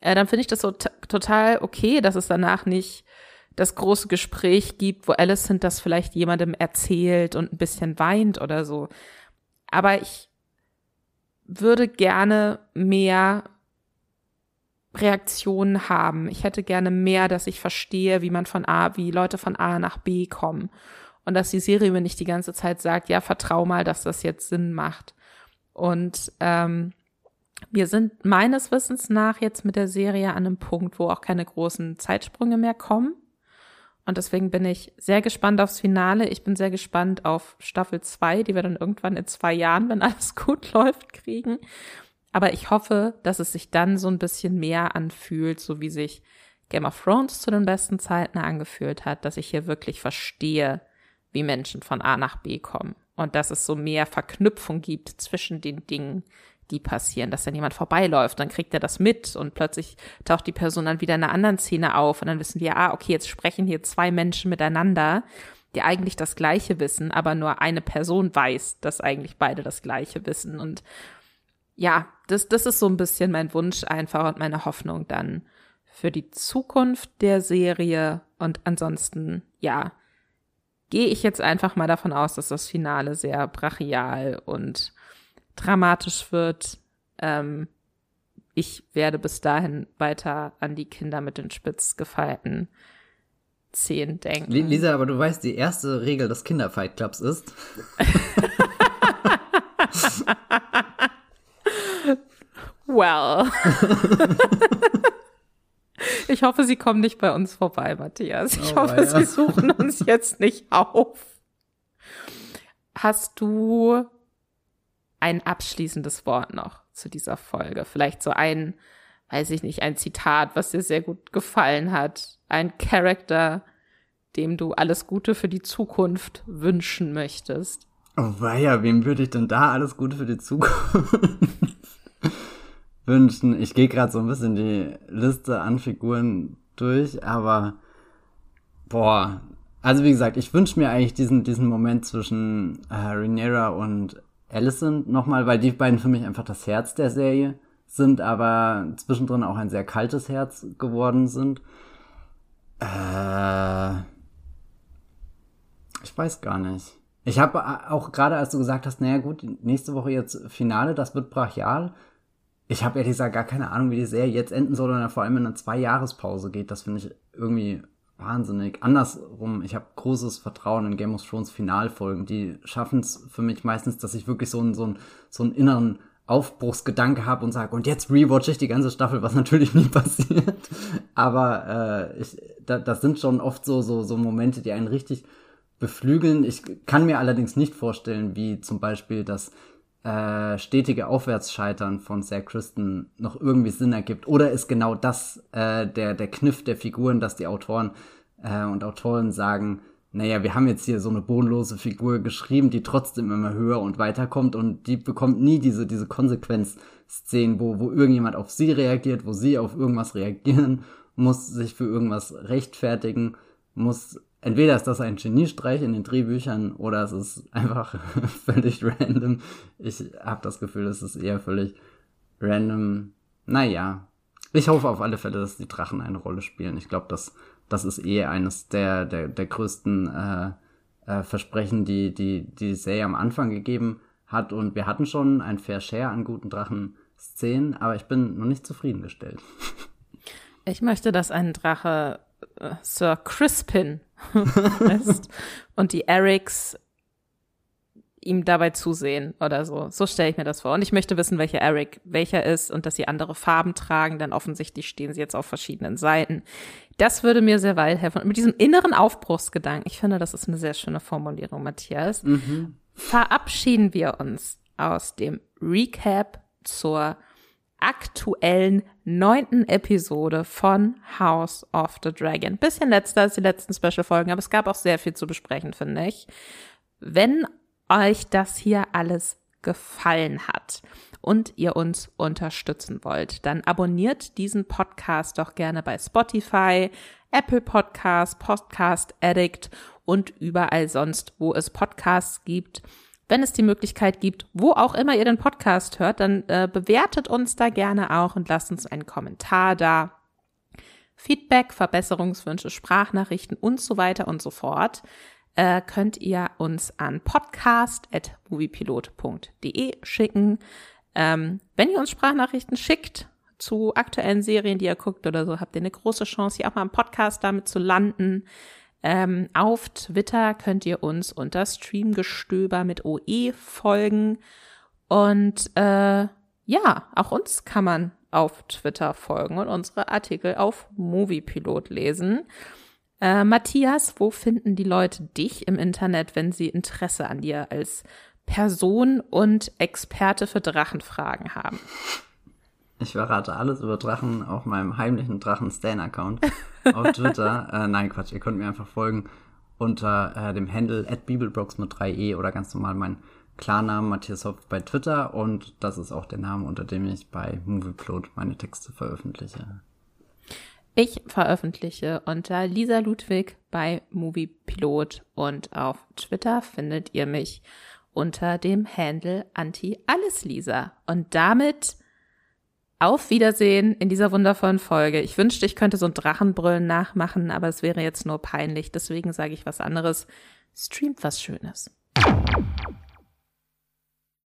Äh, dann finde ich das so total okay, dass es danach nicht das große Gespräch gibt, wo Alicent das vielleicht jemandem erzählt und ein bisschen weint oder so. Aber ich würde gerne mehr Reaktionen haben. Ich hätte gerne mehr, dass ich verstehe, wie man von A, wie Leute von A nach B kommen. Und dass die Serie mir nicht die ganze Zeit sagt, ja, vertrau mal, dass das jetzt Sinn macht. Und ähm, wir sind meines Wissens nach jetzt mit der Serie an einem Punkt, wo auch keine großen Zeitsprünge mehr kommen. Und deswegen bin ich sehr gespannt aufs Finale. Ich bin sehr gespannt auf Staffel 2, die wir dann irgendwann in zwei Jahren, wenn alles gut läuft, kriegen. Aber ich hoffe, dass es sich dann so ein bisschen mehr anfühlt, so wie sich Game of Thrones zu den besten Zeiten angefühlt hat, dass ich hier wirklich verstehe, wie Menschen von A nach B kommen. Und dass es so mehr Verknüpfung gibt zwischen den Dingen, die passieren, dass dann jemand vorbeiläuft, dann kriegt er das mit und plötzlich taucht die Person dann wieder in einer anderen Szene auf und dann wissen wir, ah, okay, jetzt sprechen hier zwei Menschen miteinander, die eigentlich das Gleiche wissen, aber nur eine Person weiß, dass eigentlich beide das Gleiche wissen und ja, das, das ist so ein bisschen mein Wunsch einfach und meine Hoffnung dann für die Zukunft der Serie. Und ansonsten, ja, gehe ich jetzt einfach mal davon aus, dass das Finale sehr brachial und dramatisch wird. Ähm, ich werde bis dahin weiter an die Kinder mit den spitz gefeilten Zehen denken. Lisa, aber du weißt, die erste Regel des Kinderfight Clubs ist. Well. ich hoffe, Sie kommen nicht bei uns vorbei, Matthias. Ich oh, hoffe, ja. Sie suchen uns jetzt nicht auf. Hast du ein abschließendes Wort noch zu dieser Folge? Vielleicht so ein, weiß ich nicht, ein Zitat, was dir sehr gut gefallen hat. Ein Charakter, dem du alles Gute für die Zukunft wünschen möchtest. Oh weia, wem würde ich denn da alles Gute für die Zukunft wünschen. Ich gehe gerade so ein bisschen die Liste an Figuren durch, aber boah, Also wie gesagt, ich wünsche mir eigentlich diesen, diesen Moment zwischen äh, Rhaenyra und Alicent nochmal, weil die beiden für mich einfach das Herz der Serie sind, aber zwischendrin auch ein sehr kaltes Herz geworden sind. Äh, ich weiß gar nicht. Ich habe auch gerade, als du gesagt hast, naja gut, nächste Woche jetzt Finale, das wird brachial. Ich habe ehrlich gesagt gar keine Ahnung, wie die Serie jetzt enden soll und vor allem in eine Zwei-Jahrespause geht. Das finde ich irgendwie wahnsinnig. Andersrum, ich habe großes Vertrauen in Game of Thrones Finalfolgen. Die schaffen es für mich meistens, dass ich wirklich so einen, so einen, so einen inneren Aufbruchsgedanke habe und sage, und jetzt rewatch ich die ganze Staffel, was natürlich nie passiert. Aber äh, ich, da, das sind schon oft so, so, so Momente, die einen richtig beflügeln. Ich kann mir allerdings nicht vorstellen, wie zum Beispiel das äh, stetige Aufwärtsscheitern von Sir Kristen noch irgendwie Sinn ergibt. Oder ist genau das äh, der, der Kniff der Figuren, dass die Autoren äh, und Autoren sagen, naja, wir haben jetzt hier so eine bodenlose Figur geschrieben, die trotzdem immer höher und weiterkommt und die bekommt nie diese, diese Konsequenzszenen, wo, wo irgendjemand auf sie reagiert, wo sie auf irgendwas reagieren muss, sich für irgendwas rechtfertigen muss entweder ist das ein Geniestreich in den Drehbüchern oder es ist einfach völlig random. Ich habe das Gefühl, es ist eher völlig random. Naja, ich hoffe auf alle Fälle, dass die Drachen eine Rolle spielen. Ich glaube, das, das ist eh eines der, der, der größten äh, äh, Versprechen, die, die die Serie am Anfang gegeben hat. Und wir hatten schon ein Fair Share an guten Drachen-Szenen, aber ich bin noch nicht zufriedengestellt. Ich möchte, dass ein Drache äh, Sir Crispin ist und die Erics ihm dabei zusehen oder so. So stelle ich mir das vor. Und ich möchte wissen, welcher Eric welcher ist und dass sie andere Farben tragen, denn offensichtlich stehen sie jetzt auf verschiedenen Seiten. Das würde mir sehr weit helfen. Und mit diesem inneren Aufbruchsgedanken, ich finde, das ist eine sehr schöne Formulierung, Matthias, mhm. verabschieden wir uns aus dem Recap zur aktuellen neunten Episode von House of the Dragon. Bisschen letzter als die letzten Special-Folgen, aber es gab auch sehr viel zu besprechen, finde ich. Wenn euch das hier alles gefallen hat und ihr uns unterstützen wollt, dann abonniert diesen Podcast doch gerne bei Spotify, Apple Podcast, Podcast Addict und überall sonst, wo es Podcasts gibt wenn es die Möglichkeit gibt, wo auch immer ihr den Podcast hört, dann äh, bewertet uns da gerne auch und lasst uns einen Kommentar da. Feedback, Verbesserungswünsche, Sprachnachrichten und so weiter und so fort äh, könnt ihr uns an podcast.moviepilot.de schicken. Ähm, wenn ihr uns Sprachnachrichten schickt zu aktuellen Serien, die ihr guckt oder so, habt ihr eine große Chance, hier auch mal im Podcast damit zu landen. Ähm, auf Twitter könnt ihr uns unter Streamgestöber mit OE folgen. Und äh, ja, auch uns kann man auf Twitter folgen und unsere Artikel auf Moviepilot lesen. Äh, Matthias, wo finden die Leute dich im Internet, wenn sie Interesse an dir als Person und Experte für Drachenfragen haben? Ich verrate alles über Drachen auf meinem heimlichen Drachen-Stan-Account auf Twitter. äh, nein, Quatsch, ihr könnt mir einfach folgen unter äh, dem Handle at Bibelbrox mit 3e oder ganz normal mein Klarnamen Matthias Hopf bei Twitter und das ist auch der Name, unter dem ich bei Movieplot meine Texte veröffentliche. Ich veröffentliche unter Lisa Ludwig bei Moviepilot und auf Twitter findet ihr mich unter dem Handle Anti-Alles-Lisa. Und damit auf Wiedersehen in dieser wundervollen Folge. Ich wünschte, ich könnte so ein Drachenbrüllen nachmachen, aber es wäre jetzt nur peinlich. Deswegen sage ich was anderes. Streamt was Schönes.